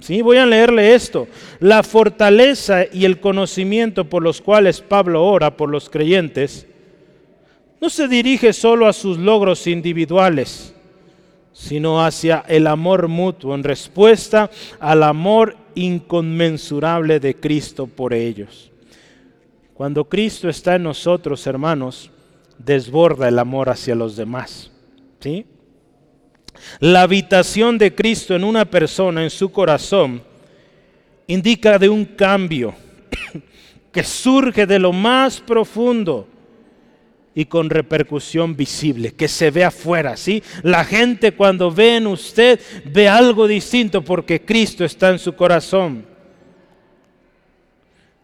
¿sí? Voy a leerle esto. La fortaleza y el conocimiento por los cuales Pablo ora por los creyentes, no se dirige solo a sus logros individuales sino hacia el amor mutuo, en respuesta al amor inconmensurable de Cristo por ellos. Cuando Cristo está en nosotros, hermanos, desborda el amor hacia los demás. ¿sí? La habitación de Cristo en una persona, en su corazón, indica de un cambio <coughs> que surge de lo más profundo y con repercusión visible, que se ve afuera, ¿sí? La gente cuando ve en usted ve algo distinto porque Cristo está en su corazón.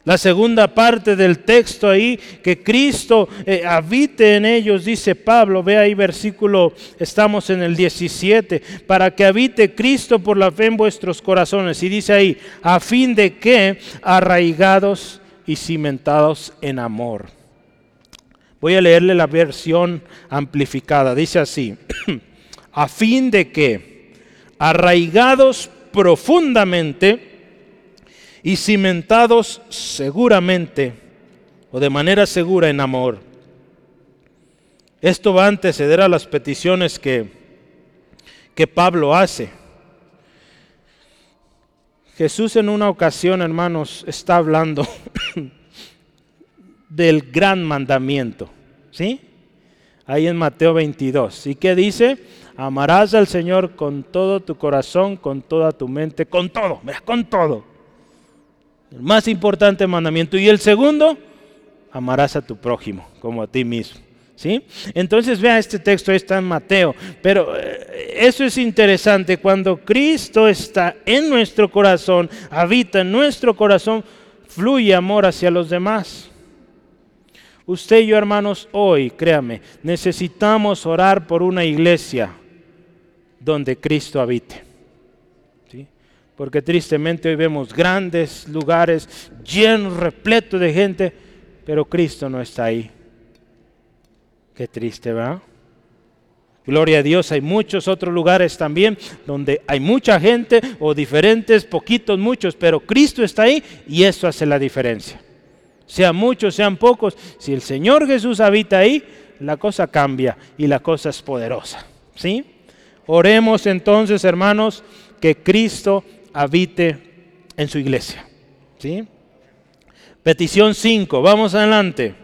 La segunda parte del texto ahí, que Cristo eh, habite en ellos, dice Pablo, ve ahí versículo, estamos en el 17, para que habite Cristo por la fe en vuestros corazones. Y dice ahí, a fin de que arraigados y cimentados en amor Voy a leerle la versión amplificada. Dice así, <clears throat> a fin de que, arraigados profundamente y cimentados seguramente o de manera segura en amor. Esto va a anteceder a las peticiones que, que Pablo hace. Jesús en una ocasión, hermanos, está hablando <clears throat> del gran mandamiento. ¿Sí? Ahí en Mateo 22. ¿Y qué dice? Amarás al Señor con todo tu corazón, con toda tu mente, con todo, con todo. El más importante mandamiento. Y el segundo, amarás a tu prójimo como a ti mismo. ¿Sí? Entonces vea este texto, está en Mateo, pero eh, eso es interesante, cuando Cristo está en nuestro corazón, habita en nuestro corazón, fluye amor hacia los demás. Usted y yo, hermanos, hoy, créame, necesitamos orar por una iglesia donde Cristo habite. ¿Sí? Porque tristemente hoy vemos grandes lugares llenos, repletos de gente, pero Cristo no está ahí. Qué triste, ¿verdad? Gloria a Dios, hay muchos otros lugares también donde hay mucha gente o diferentes, poquitos, muchos, pero Cristo está ahí y eso hace la diferencia sean muchos, sean pocos, si el Señor Jesús habita ahí, la cosa cambia y la cosa es poderosa. ¿Sí? Oremos entonces, hermanos, que Cristo habite en su iglesia. ¿sí? Petición 5, vamos adelante.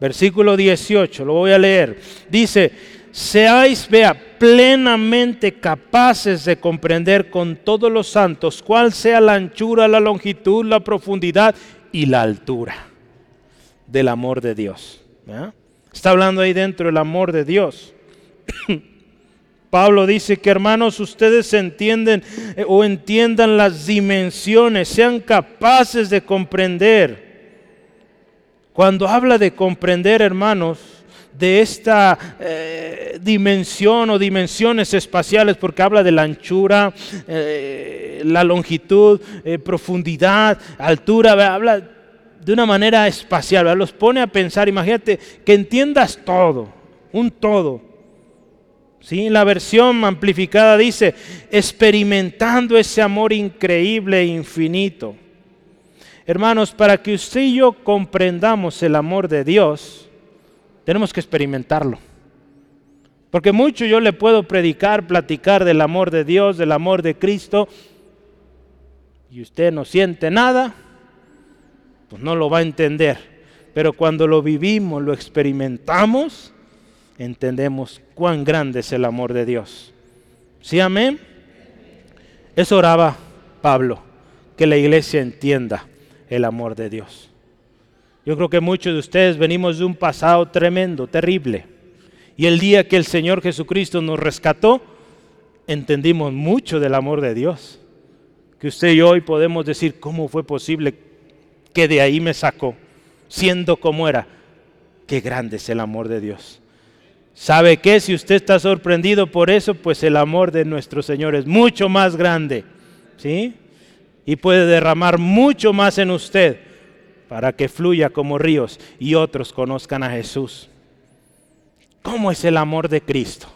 Versículo 18, lo voy a leer. Dice, seáis, vea, plenamente capaces de comprender con todos los santos cuál sea la anchura, la longitud, la profundidad y la altura del amor de Dios. Está hablando ahí dentro el amor de Dios. <clears throat> Pablo dice que hermanos, ustedes entienden eh, o entiendan las dimensiones, sean capaces de comprender. Cuando habla de comprender, hermanos, de esta eh, dimensión o dimensiones espaciales, porque habla de la anchura, eh, la longitud, profundidad, altura, habla de una manera espacial, los pone a pensar, imagínate que entiendas todo, un todo ¿Sí? La versión amplificada dice, experimentando ese amor increíble e infinito. Hermanos, para que usted y yo comprendamos el amor de Dios, tenemos que experimentarlo. Porque mucho yo le puedo predicar, platicar del amor de Dios, del amor de Cristo, y usted no siente nada, pues no lo va a entender. Pero cuando lo vivimos, lo experimentamos, entendemos cuán grande es el amor de Dios. ¿Sí, amén? Eso oraba Pablo, que la iglesia entienda el amor de Dios. Yo creo que muchos de ustedes venimos de un pasado tremendo, terrible. Y el día que el Señor Jesucristo nos rescató, entendimos mucho del amor de Dios. Que usted y hoy podemos decir, ¿cómo fue posible que de ahí me sacó, siendo como era? Qué grande es el amor de Dios. ¿Sabe qué? Si usted está sorprendido por eso, pues el amor de nuestro Señor es mucho más grande. ¿Sí? Y puede derramar mucho más en usted para que fluya como ríos y otros conozcan a Jesús. ¿Cómo es el amor de Cristo?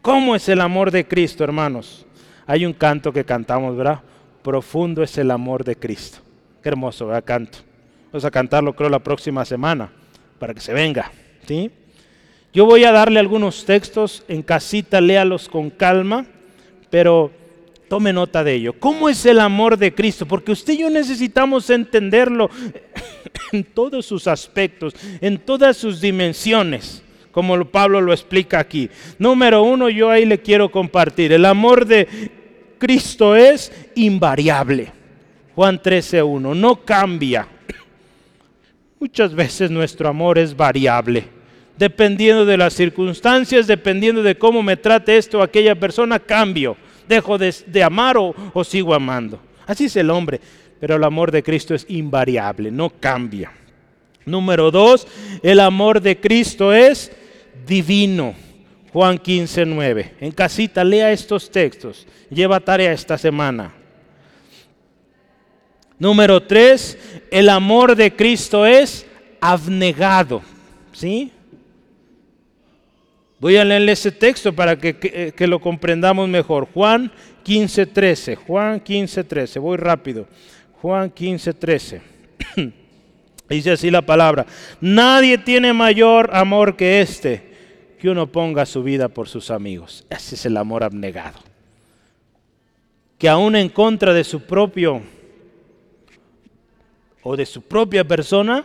¿Cómo es el amor de Cristo, hermanos? Hay un canto que cantamos, ¿verdad? Profundo es el amor de Cristo. Qué hermoso, ¿verdad? Canto. Vamos a cantarlo creo la próxima semana para que se venga. ¿Sí? Yo voy a darle algunos textos en casita, léalos con calma, pero tome nota de ello. ¿Cómo es el amor de Cristo? Porque usted y yo necesitamos entenderlo <coughs> en todos sus aspectos, en todas sus dimensiones, como Pablo lo explica aquí. Número uno, yo ahí le quiero compartir. El amor de Cristo es invariable. Juan 13.1, no cambia. <coughs> Muchas veces nuestro amor es variable dependiendo de las circunstancias, dependiendo de cómo me trate esto o aquella persona, cambio. Dejo de, amar o, o sigo amando. Así es el hombre, pero el amor de Cristo es invariable, no cambia. Número dos, el amor de Cristo es divino. Juan 15, 9. En casita, lea estos textos. Lleva tarea esta semana. Número tres, el amor de Cristo es abnegado. ¿Sí? Voy a leerle ese texto para que, lo comprendamos mejor. Juan 15, 13. Juan 15, 13. Voy rápido. Juan 15, 13. <clears throat> Dice así la palabra. Nadie tiene mayor amor que este, que uno ponga su vida por sus amigos. Ese es el amor abnegado. Que aún en contra de su propio o de su propia persona,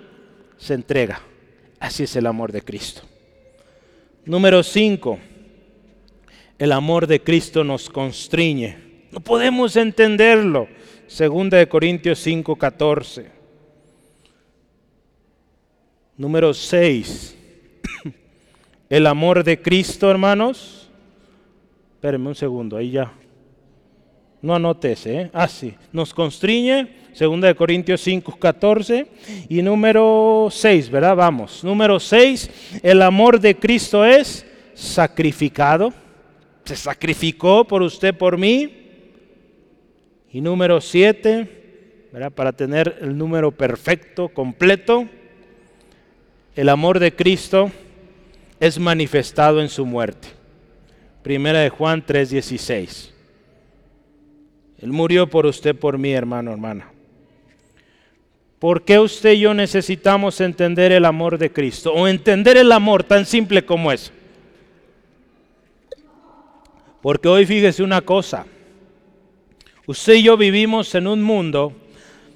se entrega. Así es el amor de Cristo. Número 5. El amor de Cristo nos constriñe. No podemos entenderlo. Segunda de Corintios 5, 14. Número 6. <clears throat> El amor de Cristo, hermanos. Espérenme un segundo, ahí ya. No anotes, ¿eh? Ah, sí. Nos constriñe, segunda de Corintios 5, 14. Y número 6, ¿verdad? Vamos. Número 6, el amor de Cristo es sacrificado. Se sacrificó por usted, por mí. Y número 7, ¿verdad? Para tener el número perfecto, completo. El amor de Cristo es manifestado en su muerte. Primera de Juan 3, 16. Él murió por usted, por mí, hermano, hermana. ¿Por qué usted y yo necesitamos entender el amor de Cristo? O entender el amor tan simple como es. Porque hoy fíjese una cosa. Usted y yo vivimos en un mundo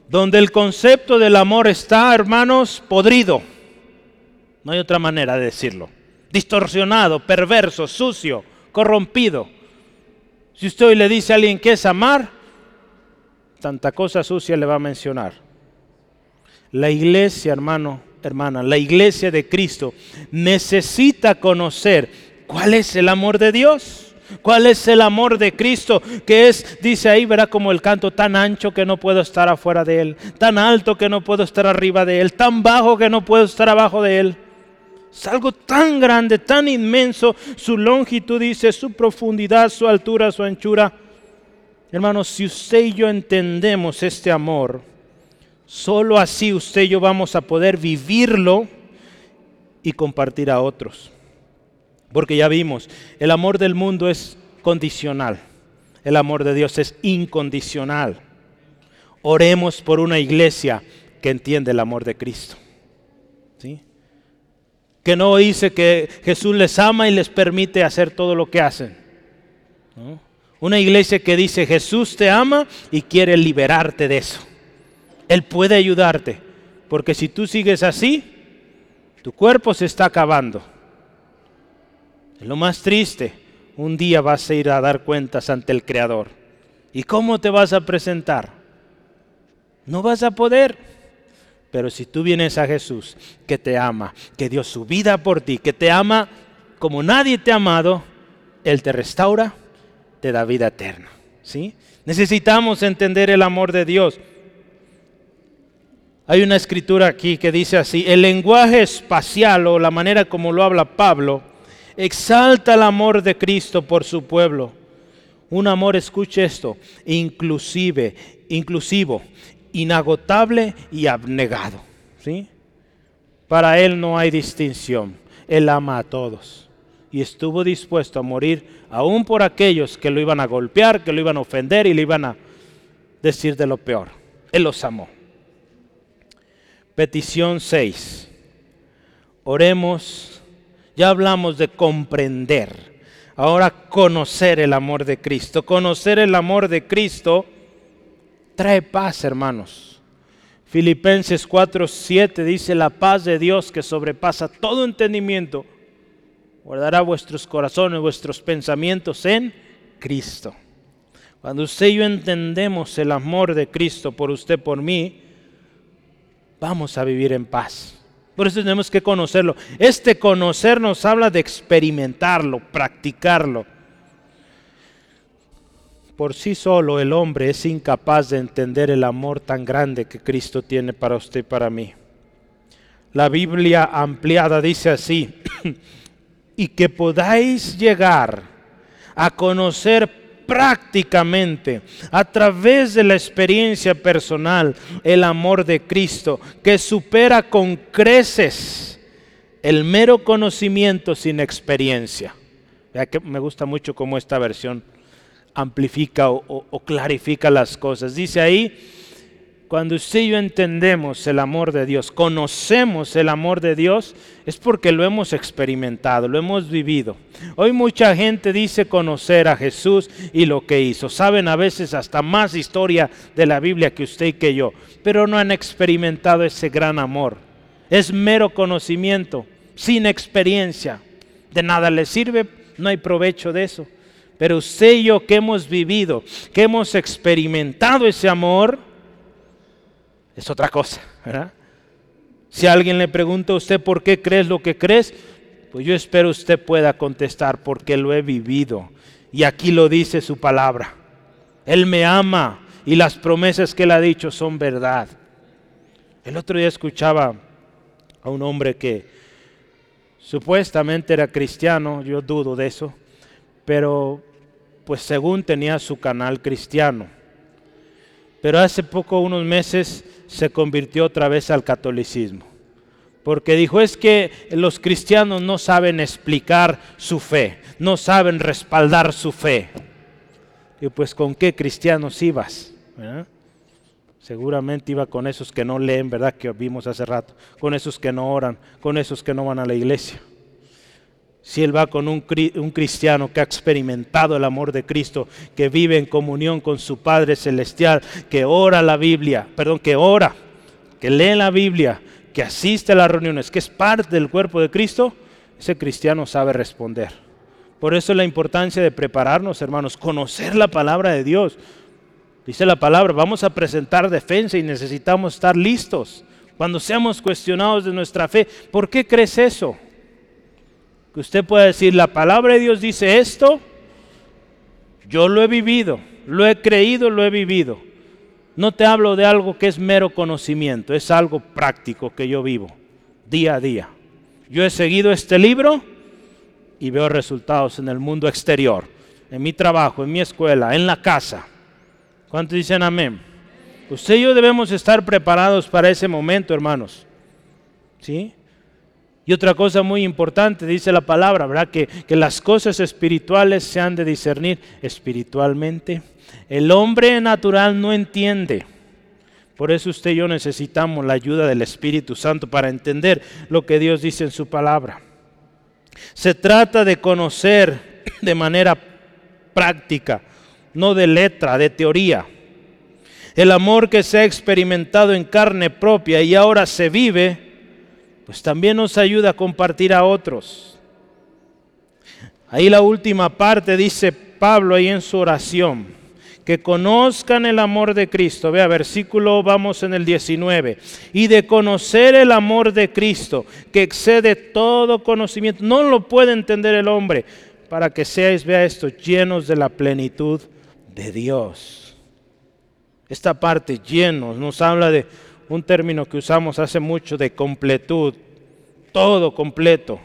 donde el concepto del amor está, hermanos, podrido. No hay otra manera de decirlo. Distorsionado, perverso, sucio, corrompido. Si usted hoy le dice a alguien que es amar, tanta cosa sucia le va a mencionar. La iglesia, hermano, hermana, la iglesia de Cristo necesita conocer cuál es el amor de Dios. ¿Cuál es el amor de Cristo? Que es, dice ahí, verá como el canto tan ancho que no puedo estar afuera de él, tan alto que no puedo estar arriba de él, tan bajo que no puedo estar abajo de él. Es algo tan grande, tan inmenso, su longitud dice, su profundidad, su altura, su anchura. Hermanos, si usted y yo entendemos este amor, solo así usted y yo vamos a poder vivirlo y compartir a otros. Porque ya vimos, el amor del mundo es condicional, el amor de Dios es incondicional. Oremos por una iglesia que entiende el amor de Cristo. ¿Sí? Que no dice que Jesús les ama y les permite hacer todo lo que hacen. Una iglesia que dice Jesús te ama y quiere liberarte de eso. Él puede ayudarte, porque si tú sigues así, tu cuerpo se está acabando. Es lo más triste, un día vas a ir a dar cuentas ante el Creador. ¿Y cómo te vas a presentar? No vas a poder. Pero si tú vienes a Jesús, que te ama, que dio su vida por ti, que te ama como nadie te ha amado, Él te restaura, te da vida eterna. ¿sí? Necesitamos entender el amor de Dios. Hay una escritura aquí que dice así, el lenguaje espacial o la manera como lo habla Pablo, exalta el amor de Cristo por su pueblo. Un amor, escuche esto, inclusive, inclusivo, inagotable y abnegado. ¿sí? Para Él no hay distinción. Él ama a todos y estuvo dispuesto a morir aún por aquellos que lo iban a golpear, que lo iban a ofender y le iban a decir de lo peor. Él los amó. Petición 6. Oremos, ya hablamos de comprender, ahora conocer el amor de Cristo. Conocer el amor de Cristo trae paz, hermanos. Filipenses 4:7 dice la paz de Dios que sobrepasa todo entendimiento guardará vuestros corazones, vuestros pensamientos en Cristo. Cuando usted y yo entendemos el amor de Cristo por usted, por mí, vamos a vivir en paz. Por eso tenemos que conocerlo. Este conocer nos habla de experimentarlo, practicarlo. Por sí solo el hombre es incapaz de entender el amor tan grande que Cristo tiene para usted y para mí. La Biblia ampliada dice así, <clears throat> y que podáis llegar a conocer prácticamente a través de la experiencia personal el amor de Cristo que supera con creces el mero conocimiento sin experiencia. Que me gusta mucho cómo esta versión amplifica o, o clarifica las cosas. Dice ahí, cuando usted y yo entendemos el amor de Dios, conocemos el amor de Dios, es porque lo hemos experimentado, lo hemos vivido. Hoy mucha gente dice conocer a Jesús y lo que hizo. Saben a veces hasta más historia de la Biblia que usted y que yo, pero no han experimentado ese gran amor. Es mero conocimiento, sin experiencia. De nada le sirve, no hay provecho de eso. Pero usted y yo que hemos vivido, que hemos experimentado ese amor, es otra cosa, ¿verdad? Si alguien le pregunta a usted por qué crees lo que crees, pues yo espero usted pueda contestar porque lo he vivido. Y aquí lo dice su palabra. Él me ama y las promesas que él ha dicho son verdad. El otro día escuchaba a un hombre que supuestamente era cristiano, yo dudo de eso, pero pues según tenía su canal cristiano. Pero hace poco, unos meses, se convirtió otra vez al catolicismo. Porque dijo, es que los cristianos no saben explicar su fe, no saben respaldar su fe. Y pues con qué cristianos ibas? Seguramente iba con esos que no leen, ¿verdad? Que vimos hace rato, con esos que no oran, con esos que no van a la iglesia. Si él va con un, cristiano que ha experimentado el amor de Cristo, que vive en comunión con su Padre Celestial, que ora la Biblia, perdón, que ora, que lee la Biblia, que asiste a las reuniones, que es parte del cuerpo de Cristo, ese cristiano sabe responder. Por eso la importancia de prepararnos, hermanos, conocer la palabra de Dios. Dice la palabra, vamos a presentar defensa y necesitamos estar listos cuando seamos cuestionados de nuestra fe. ¿Por qué crees eso? Que usted pueda decir, la palabra de Dios dice esto, yo lo he vivido, lo he creído, lo he vivido. No te hablo de algo que es mero conocimiento, es algo práctico que yo vivo día a día. Yo he seguido este libro y veo resultados en el mundo exterior, en mi trabajo, en mi escuela, en la casa. ¿Cuántos dicen amén? Usted y yo debemos estar preparados para ese momento, hermanos. ¿Sí? Y otra cosa muy importante, dice la palabra, ¿verdad? Que, que, las cosas espirituales se han de discernir espiritualmente. El hombre natural no entiende. Por eso usted y yo necesitamos la ayuda del Espíritu Santo para entender lo que Dios dice en su palabra. Se trata de conocer <clears throat> de manera práctica, no de letra, de teoría. El amor que se ha experimentado en carne propia y ahora se vive pues también nos ayuda a compartir a otros. Ahí la última parte dice Pablo ahí en su oración, que conozcan el amor de Cristo. Vea, versículo, vamos en el 19. Y de conocer el amor de Cristo, que excede todo conocimiento. No lo puede entender el hombre, para que seáis, vea esto, llenos de la plenitud de Dios. Esta parte, llenos, nos habla de un término que usamos hace mucho de completud, todo completo,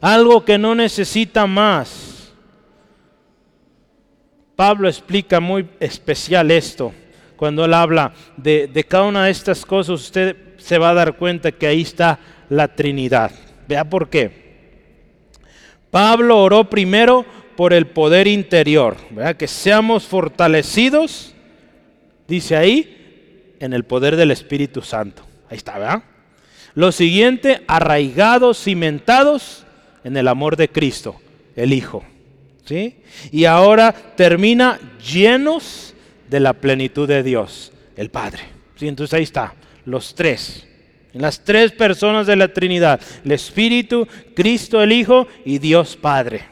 algo que no necesita más. Pablo explica muy especial esto. Cuando él habla de, cada una de estas cosas, usted se va a dar cuenta que ahí está la Trinidad. Vea por qué. Pablo oró primero por el poder interior, ¿verdad? que seamos fortalecidos, dice ahí, en el poder del Espíritu Santo. Ahí está, ¿verdad? Lo siguiente, arraigados, cimentados en el amor de Cristo, el Hijo. ¿Sí? Y ahora termina llenos de la plenitud de Dios, el Padre. ¿Sí? Entonces ahí está, los tres. Las tres personas de la Trinidad, el Espíritu, Cristo el Hijo y Dios Padre.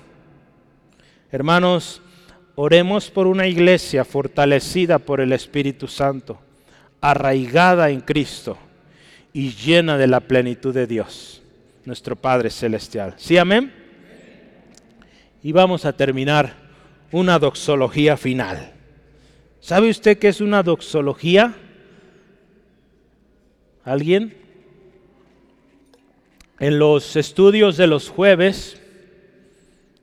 Hermanos, oremos por una iglesia fortalecida por el Espíritu Santo arraigada en Cristo y llena de la plenitud de Dios, nuestro Padre Celestial. ¿Sí, amén? Y vamos a terminar una doxología final. ¿Sabe usted qué es una doxología? ¿Alguien? En los estudios de los jueves,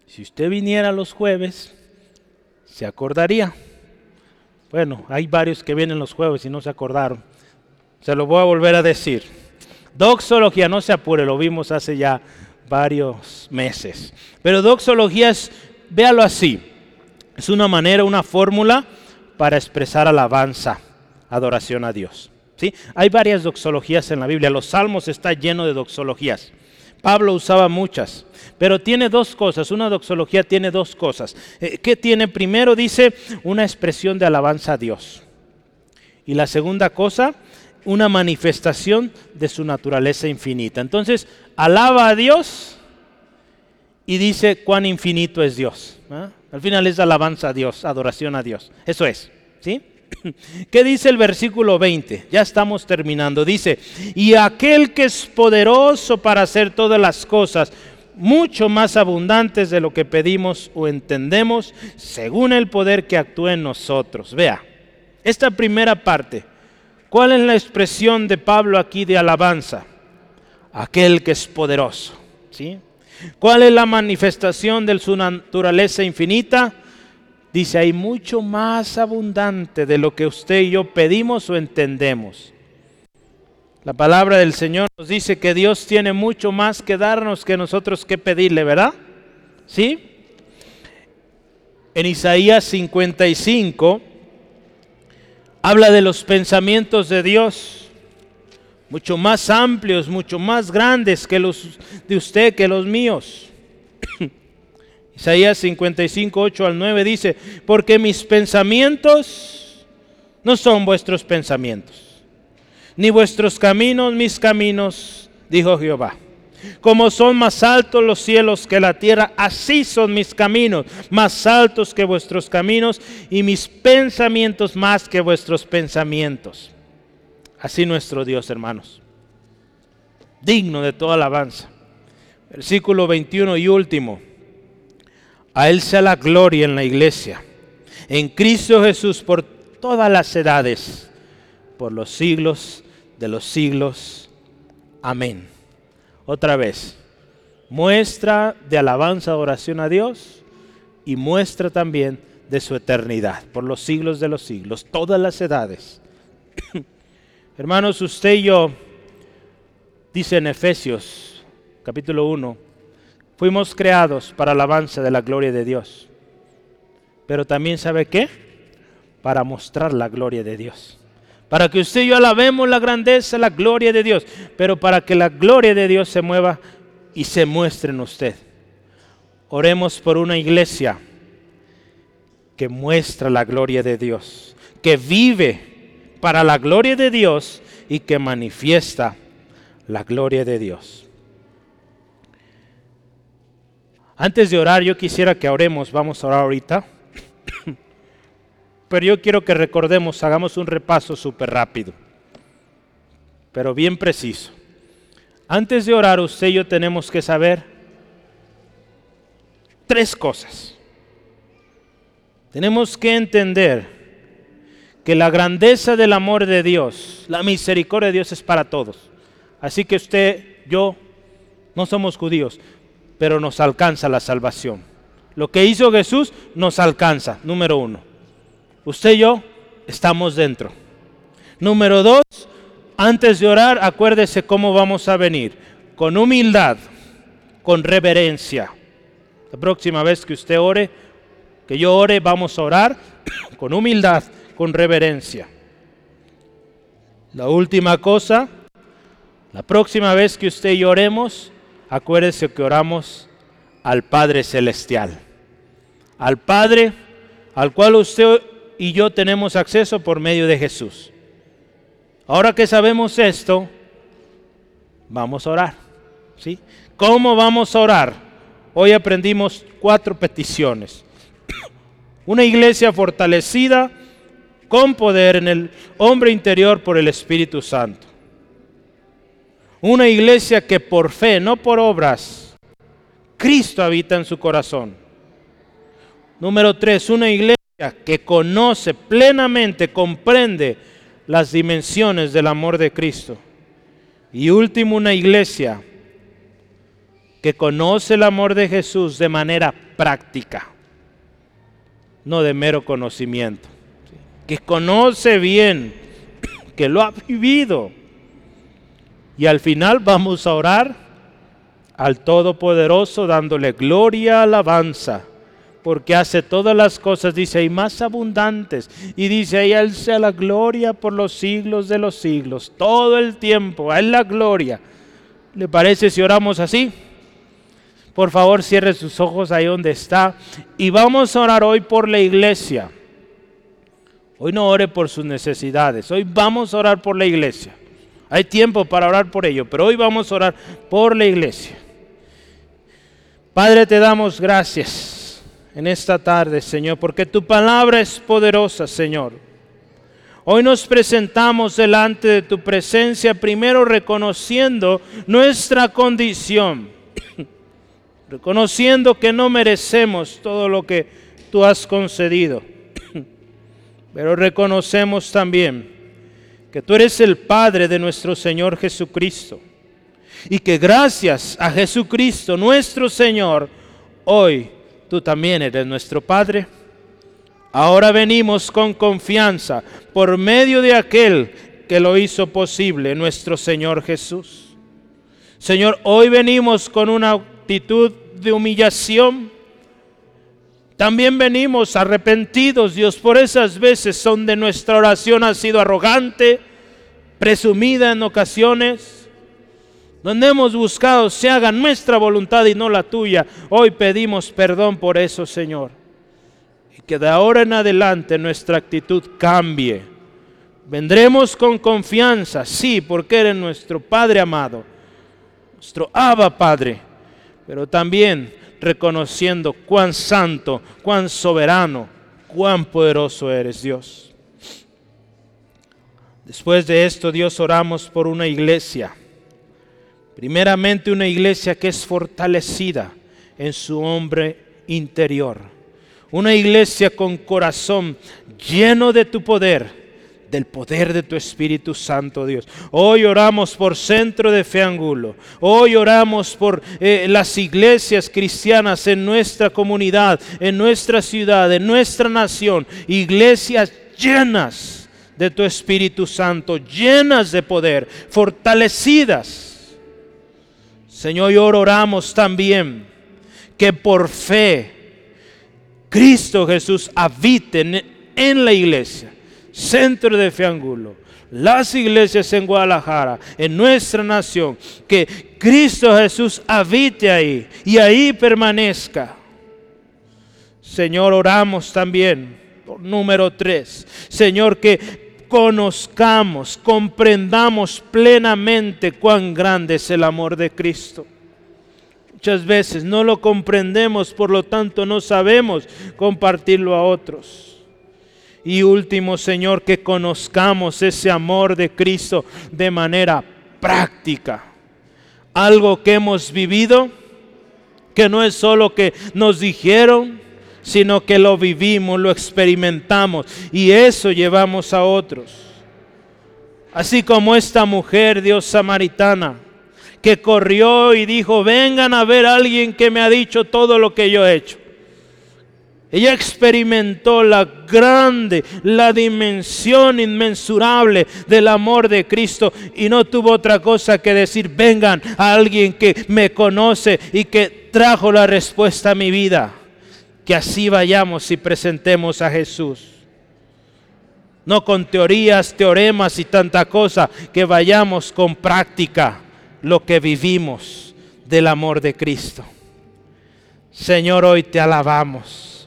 si usted viniera los jueves, se acordaría. Bueno, hay varios que vienen los jueves y no se acordaron. Se lo voy a volver a decir. Doxología, no se apure, lo vimos hace ya varios meses. Pero doxología es, véalo así, es una manera, una fórmula para expresar alabanza, adoración a Dios. ¿sí? Hay varias doxologías en la Biblia, los salmos está lleno de doxologías. Pablo usaba muchas, pero tiene dos cosas, una doxología tiene dos cosas. Eh, ¿Qué tiene? Primero dice una expresión de alabanza a Dios. Y la segunda cosa, una manifestación de su naturaleza infinita. Entonces, alaba a Dios y dice cuán infinito es Dios. Al final es alabanza a Dios, adoración a Dios. Eso es. ¿Sí? <coughs> ¿Qué dice el versículo 20? Ya estamos terminando. Dice, y aquel que es poderoso para hacer todas las cosas, mucho más abundantes de lo que pedimos o entendemos, según el poder que actúa en nosotros. Vea, esta primera parte, ¿cuál es la expresión de Pablo aquí de alabanza? Aquel que es poderoso. ¿sí? ¿Cuál es la manifestación de su naturaleza infinita? Dice hay mucho más abundante de lo que usted y yo pedimos o entendemos. La palabra del Señor nos dice que Dios tiene mucho más que darnos que nosotros que pedirle, ¿verdad? ¿Sí? En Isaías 55 habla de los pensamientos de Dios, mucho más amplios, mucho más grandes que los de usted, que los míos. <coughs> Isaías 55, 8 al 9 dice, porque mis pensamientos no son vuestros pensamientos, ni vuestros caminos mis caminos, dijo Jehová. Como son más altos los cielos que la tierra, así son mis caminos, más altos que vuestros caminos, y mis pensamientos más que vuestros pensamientos. Así nuestro Dios, hermanos. Digno de toda alabanza. Versículo 21 y último. A Él sea la gloria en la iglesia, en Cristo Jesús por todas las edades, por los siglos de los siglos. Amén. Otra vez, muestra de alabanza, oración a Dios y muestra también de su eternidad, por los siglos de los siglos, todas las edades. <coughs> Hermanos, usted y yo, dice en Efesios capítulo 1, fuimos creados para alabanza de la gloria de Dios. Pero también sabe qué? Para mostrar la gloria de Dios para que usted y yo alabemos la grandeza, la gloria de Dios, pero para que la gloria de Dios se mueva y se muestre en usted. Oremos por una iglesia que muestra la gloria de Dios, que vive para la gloria de Dios y que manifiesta la gloria de Dios. Antes de orar, yo quisiera que oremos, vamos a orar ahorita. <coughs> Pero yo quiero que recordemos, hagamos un repaso súper rápido, pero bien preciso. Antes de orar, usted y yo tenemos que saber tres cosas. Tenemos que entender que la grandeza del amor de Dios, la misericordia de Dios es para todos. Así que usted, yo, no somos judíos, pero nos alcanza la salvación. Lo que hizo Jesús nos alcanza, número uno. Usted y yo estamos dentro. Número dos, antes de orar, acuérdese cómo vamos a venir. Con humildad, con reverencia. La próxima vez que usted ore, que yo ore, vamos a orar <coughs> con humildad, con reverencia. La última cosa, la próxima vez que usted y yo oremos, acuérdese que oramos al Padre Celestial. Al Padre al cual usted y yo tenemos acceso por medio de Jesús. Ahora que sabemos esto, vamos a orar. ¿sí? ¿Cómo vamos a orar? Hoy aprendimos cuatro peticiones. <coughs> Una iglesia fortalecida con poder en el hombre interior por el Espíritu Santo. Una iglesia que por fe, no por obras, Cristo habita en su corazón. Número tres, una iglesia que conoce plenamente, comprende las dimensiones del amor de Cristo. Y último, una iglesia que conoce el amor de Jesús de manera práctica, no de mero conocimiento, que conoce bien, <coughs> que lo ha vivido. Y al final vamos a orar al Todopoderoso dándole gloria, alabanza porque hace todas las cosas, dice, y más abundantes. Y dice, ahí Él sea la gloria por los siglos de los siglos, todo el tiempo, a Él la gloria. ¿Le parece si oramos así? Por favor, cierre sus ojos ahí donde está. Y vamos a orar hoy por la iglesia. Hoy no ore por sus necesidades, hoy vamos a orar por la iglesia. Hay tiempo para orar por ello, pero hoy vamos a orar por la iglesia. Padre, te damos gracias en esta tarde, Señor, porque tu palabra es poderosa, Señor. Hoy nos presentamos delante de tu presencia, primero reconociendo nuestra condición, <coughs> reconociendo que no merecemos todo lo que tú has concedido, <coughs> pero reconocemos también que tú eres el Padre de nuestro Señor Jesucristo y que gracias a Jesucristo nuestro Señor, hoy tú también eres nuestro Padre. Ahora venimos con confianza por medio de aquel que lo hizo posible, nuestro Señor Jesús. Señor, hoy venimos con una actitud de humillación. También venimos arrepentidos, Dios, por esas veces donde nuestra oración ha sido arrogante, presumida en ocasiones, donde hemos buscado se haga nuestra voluntad y no la tuya. Hoy pedimos perdón por eso, Señor. Y que de ahora en adelante nuestra actitud cambie. Vendremos con confianza, sí, porque eres nuestro Padre amado, nuestro Abba Padre, pero también reconociendo cuán santo, cuán soberano, cuán poderoso eres Dios. Después de esto, Dios oramos por una iglesia Primeramente una iglesia que es fortalecida en su hombre interior. Una iglesia con corazón lleno de tu poder, del poder de tu Espíritu Santo, Dios. Hoy oramos por Centro de Fe Angulo. Hoy oramos por eh, las iglesias cristianas en nuestra comunidad, en nuestra ciudad, en nuestra nación. Iglesias llenas de tu Espíritu Santo, llenas de poder, fortalecidas Señor, y oramos también que por fe Cristo Jesús habite en, la iglesia, centro de Feangulo, las iglesias en Guadalajara, en nuestra nación, que Cristo Jesús habite ahí y ahí permanezca. Señor, oramos también número tres. Señor, que conozcamos, comprendamos plenamente cuán grande es el amor de Cristo. Muchas veces no lo comprendemos, por lo tanto no sabemos compartirlo a otros. Y último, Señor, que conozcamos ese amor de Cristo de manera práctica. Algo que hemos vivido, que no es solo que nos dijeron, sino que lo vivimos, lo experimentamos y eso llevamos a otros. Así como esta mujer, Dios samaritana, que corrió y dijo, vengan a ver a alguien que me ha dicho todo lo que yo he hecho. Ella experimentó la grande, la dimensión inmensurable del amor de Cristo y no tuvo otra cosa que decir, vengan a alguien que me conoce y que trajo la respuesta a mi vida que así vayamos y presentemos a Jesús. No con teorías, teoremas y tanta cosa, que vayamos con práctica lo que vivimos del amor de Cristo. Señor, hoy te alabamos,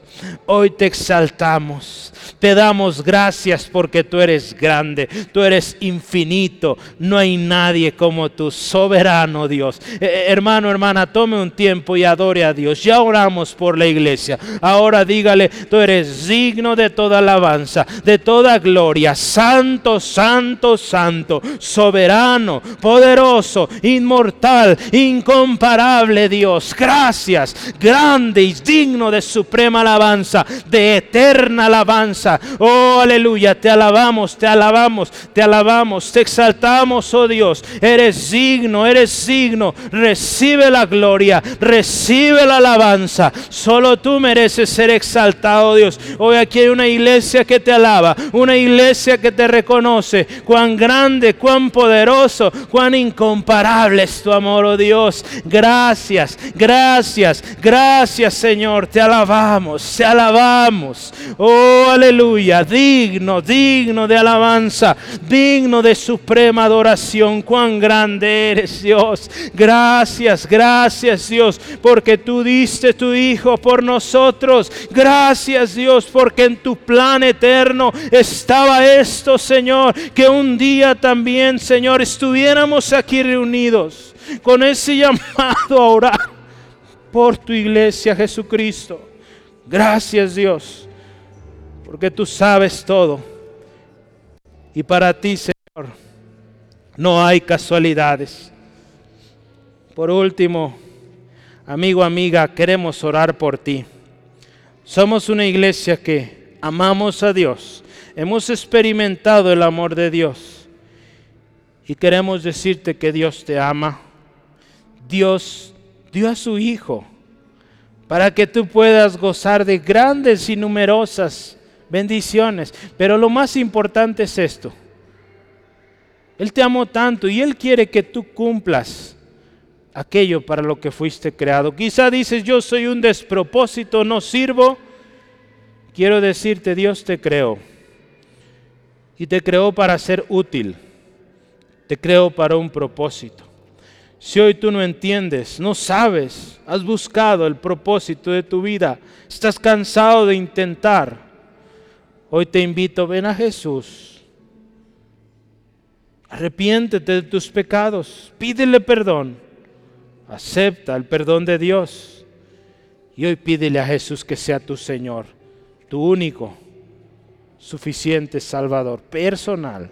hoy te exaltamos. Te damos gracias porque tú eres grande, tú eres infinito. No hay nadie como tu soberano Dios. Eh, eh, hermano, hermana, tome un tiempo y adore a Dios. Ya oramos por la iglesia. Ahora dígale, tú eres digno de toda alabanza, de toda gloria. Santo, santo, santo, soberano, poderoso, inmortal, incomparable Dios. Gracias, grande y digno de suprema alabanza, de eterna alabanza Oh, aleluya, te alabamos, te alabamos, te alabamos, te exaltamos, oh Dios. Eres digno, eres digno. Recibe la gloria, recibe la alabanza. Solo tú mereces ser exaltado, Dios. Hoy aquí hay una iglesia que te alaba, una iglesia que te reconoce. Cuán grande, cuán poderoso, cuán incomparable es tu amor, oh Dios. Gracias, gracias, gracias, Señor. Te alabamos, alabamos. Oh, aleluya aleluya, digno, digno de alabanza, digno de suprema adoración. Cuán grande eres Dios. Gracias, gracias Dios, porque tú diste tu Hijo por nosotros. Gracias Dios, porque en tu plan eterno estaba esto, Señor, que un día también, Señor, estuviéramos aquí reunidos con ese <laughs> llamado a orar por tu iglesia, Jesucristo. Gracias Dios porque tú sabes todo. Y para ti, Señor, no hay casualidades. Por último, amigo, amiga, queremos orar por ti. Somos una iglesia que amamos a Dios. Hemos experimentado el amor de Dios. Y queremos decirte que Dios te ama. Dios dio a su Hijo para que tú puedas gozar de grandes y numerosas bendiciones. Pero lo más importante es esto. Él te amó tanto y Él quiere que tú cumplas aquello para lo que fuiste creado. Quizá dices, yo soy un despropósito, no sirvo. Quiero decirte, Dios te creó. Y te creó para ser útil. Te creó para un propósito. Si hoy tú no entiendes, no sabes, has buscado el propósito de tu vida, estás cansado de intentar, hoy te invito, ven a Jesús. Arrepiéntete de tus pecados, pídele perdón, acepta el perdón de Dios y hoy pídele a Jesús que sea tu Señor, tu único, suficiente Salvador, personal.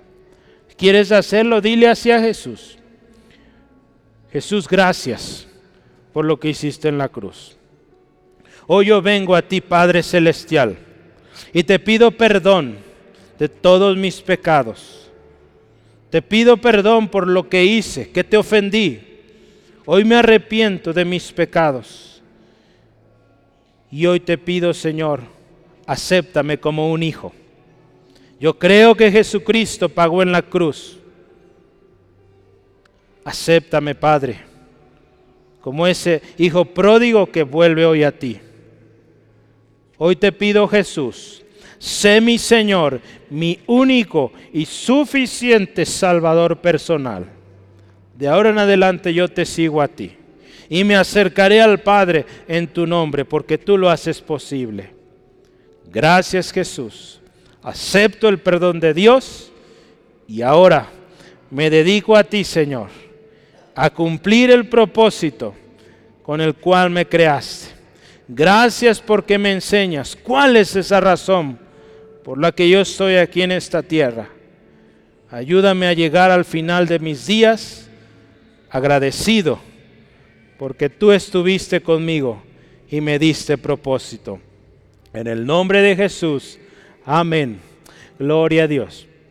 ¿Quieres hacerlo? Dile hacia Jesús. Jesús, gracias por lo que hiciste en la cruz. Hoy yo vengo a ti, Padre Celestial, y te pido perdón de todos mis pecados. Te pido perdón por lo que hice, que te ofendí. Hoy me arrepiento de mis pecados. Y hoy te pido, Señor, acéptame como un hijo. Yo creo que Jesucristo pagó en la cruz. Acéptame, Padre, como ese hijo pródigo que vuelve hoy a ti. Hoy te pido, Jesús, sé mi Señor, mi único y suficiente Salvador personal. De ahora en adelante yo te sigo a ti y me acercaré al Padre en tu nombre, porque tú lo haces posible. Gracias Jesús acepto el perdón de Dios y ahora me dedico a ti, Señor, a cumplir el propósito con el cual me creaste. Gracias porque me enseñas cuál es esa razón por la que yo estoy aquí en esta tierra. Ayúdame a llegar al final de mis días agradecido porque tú estuviste conmigo y me diste propósito. En el nombre de Jesús. Amén. Gloria a Dios.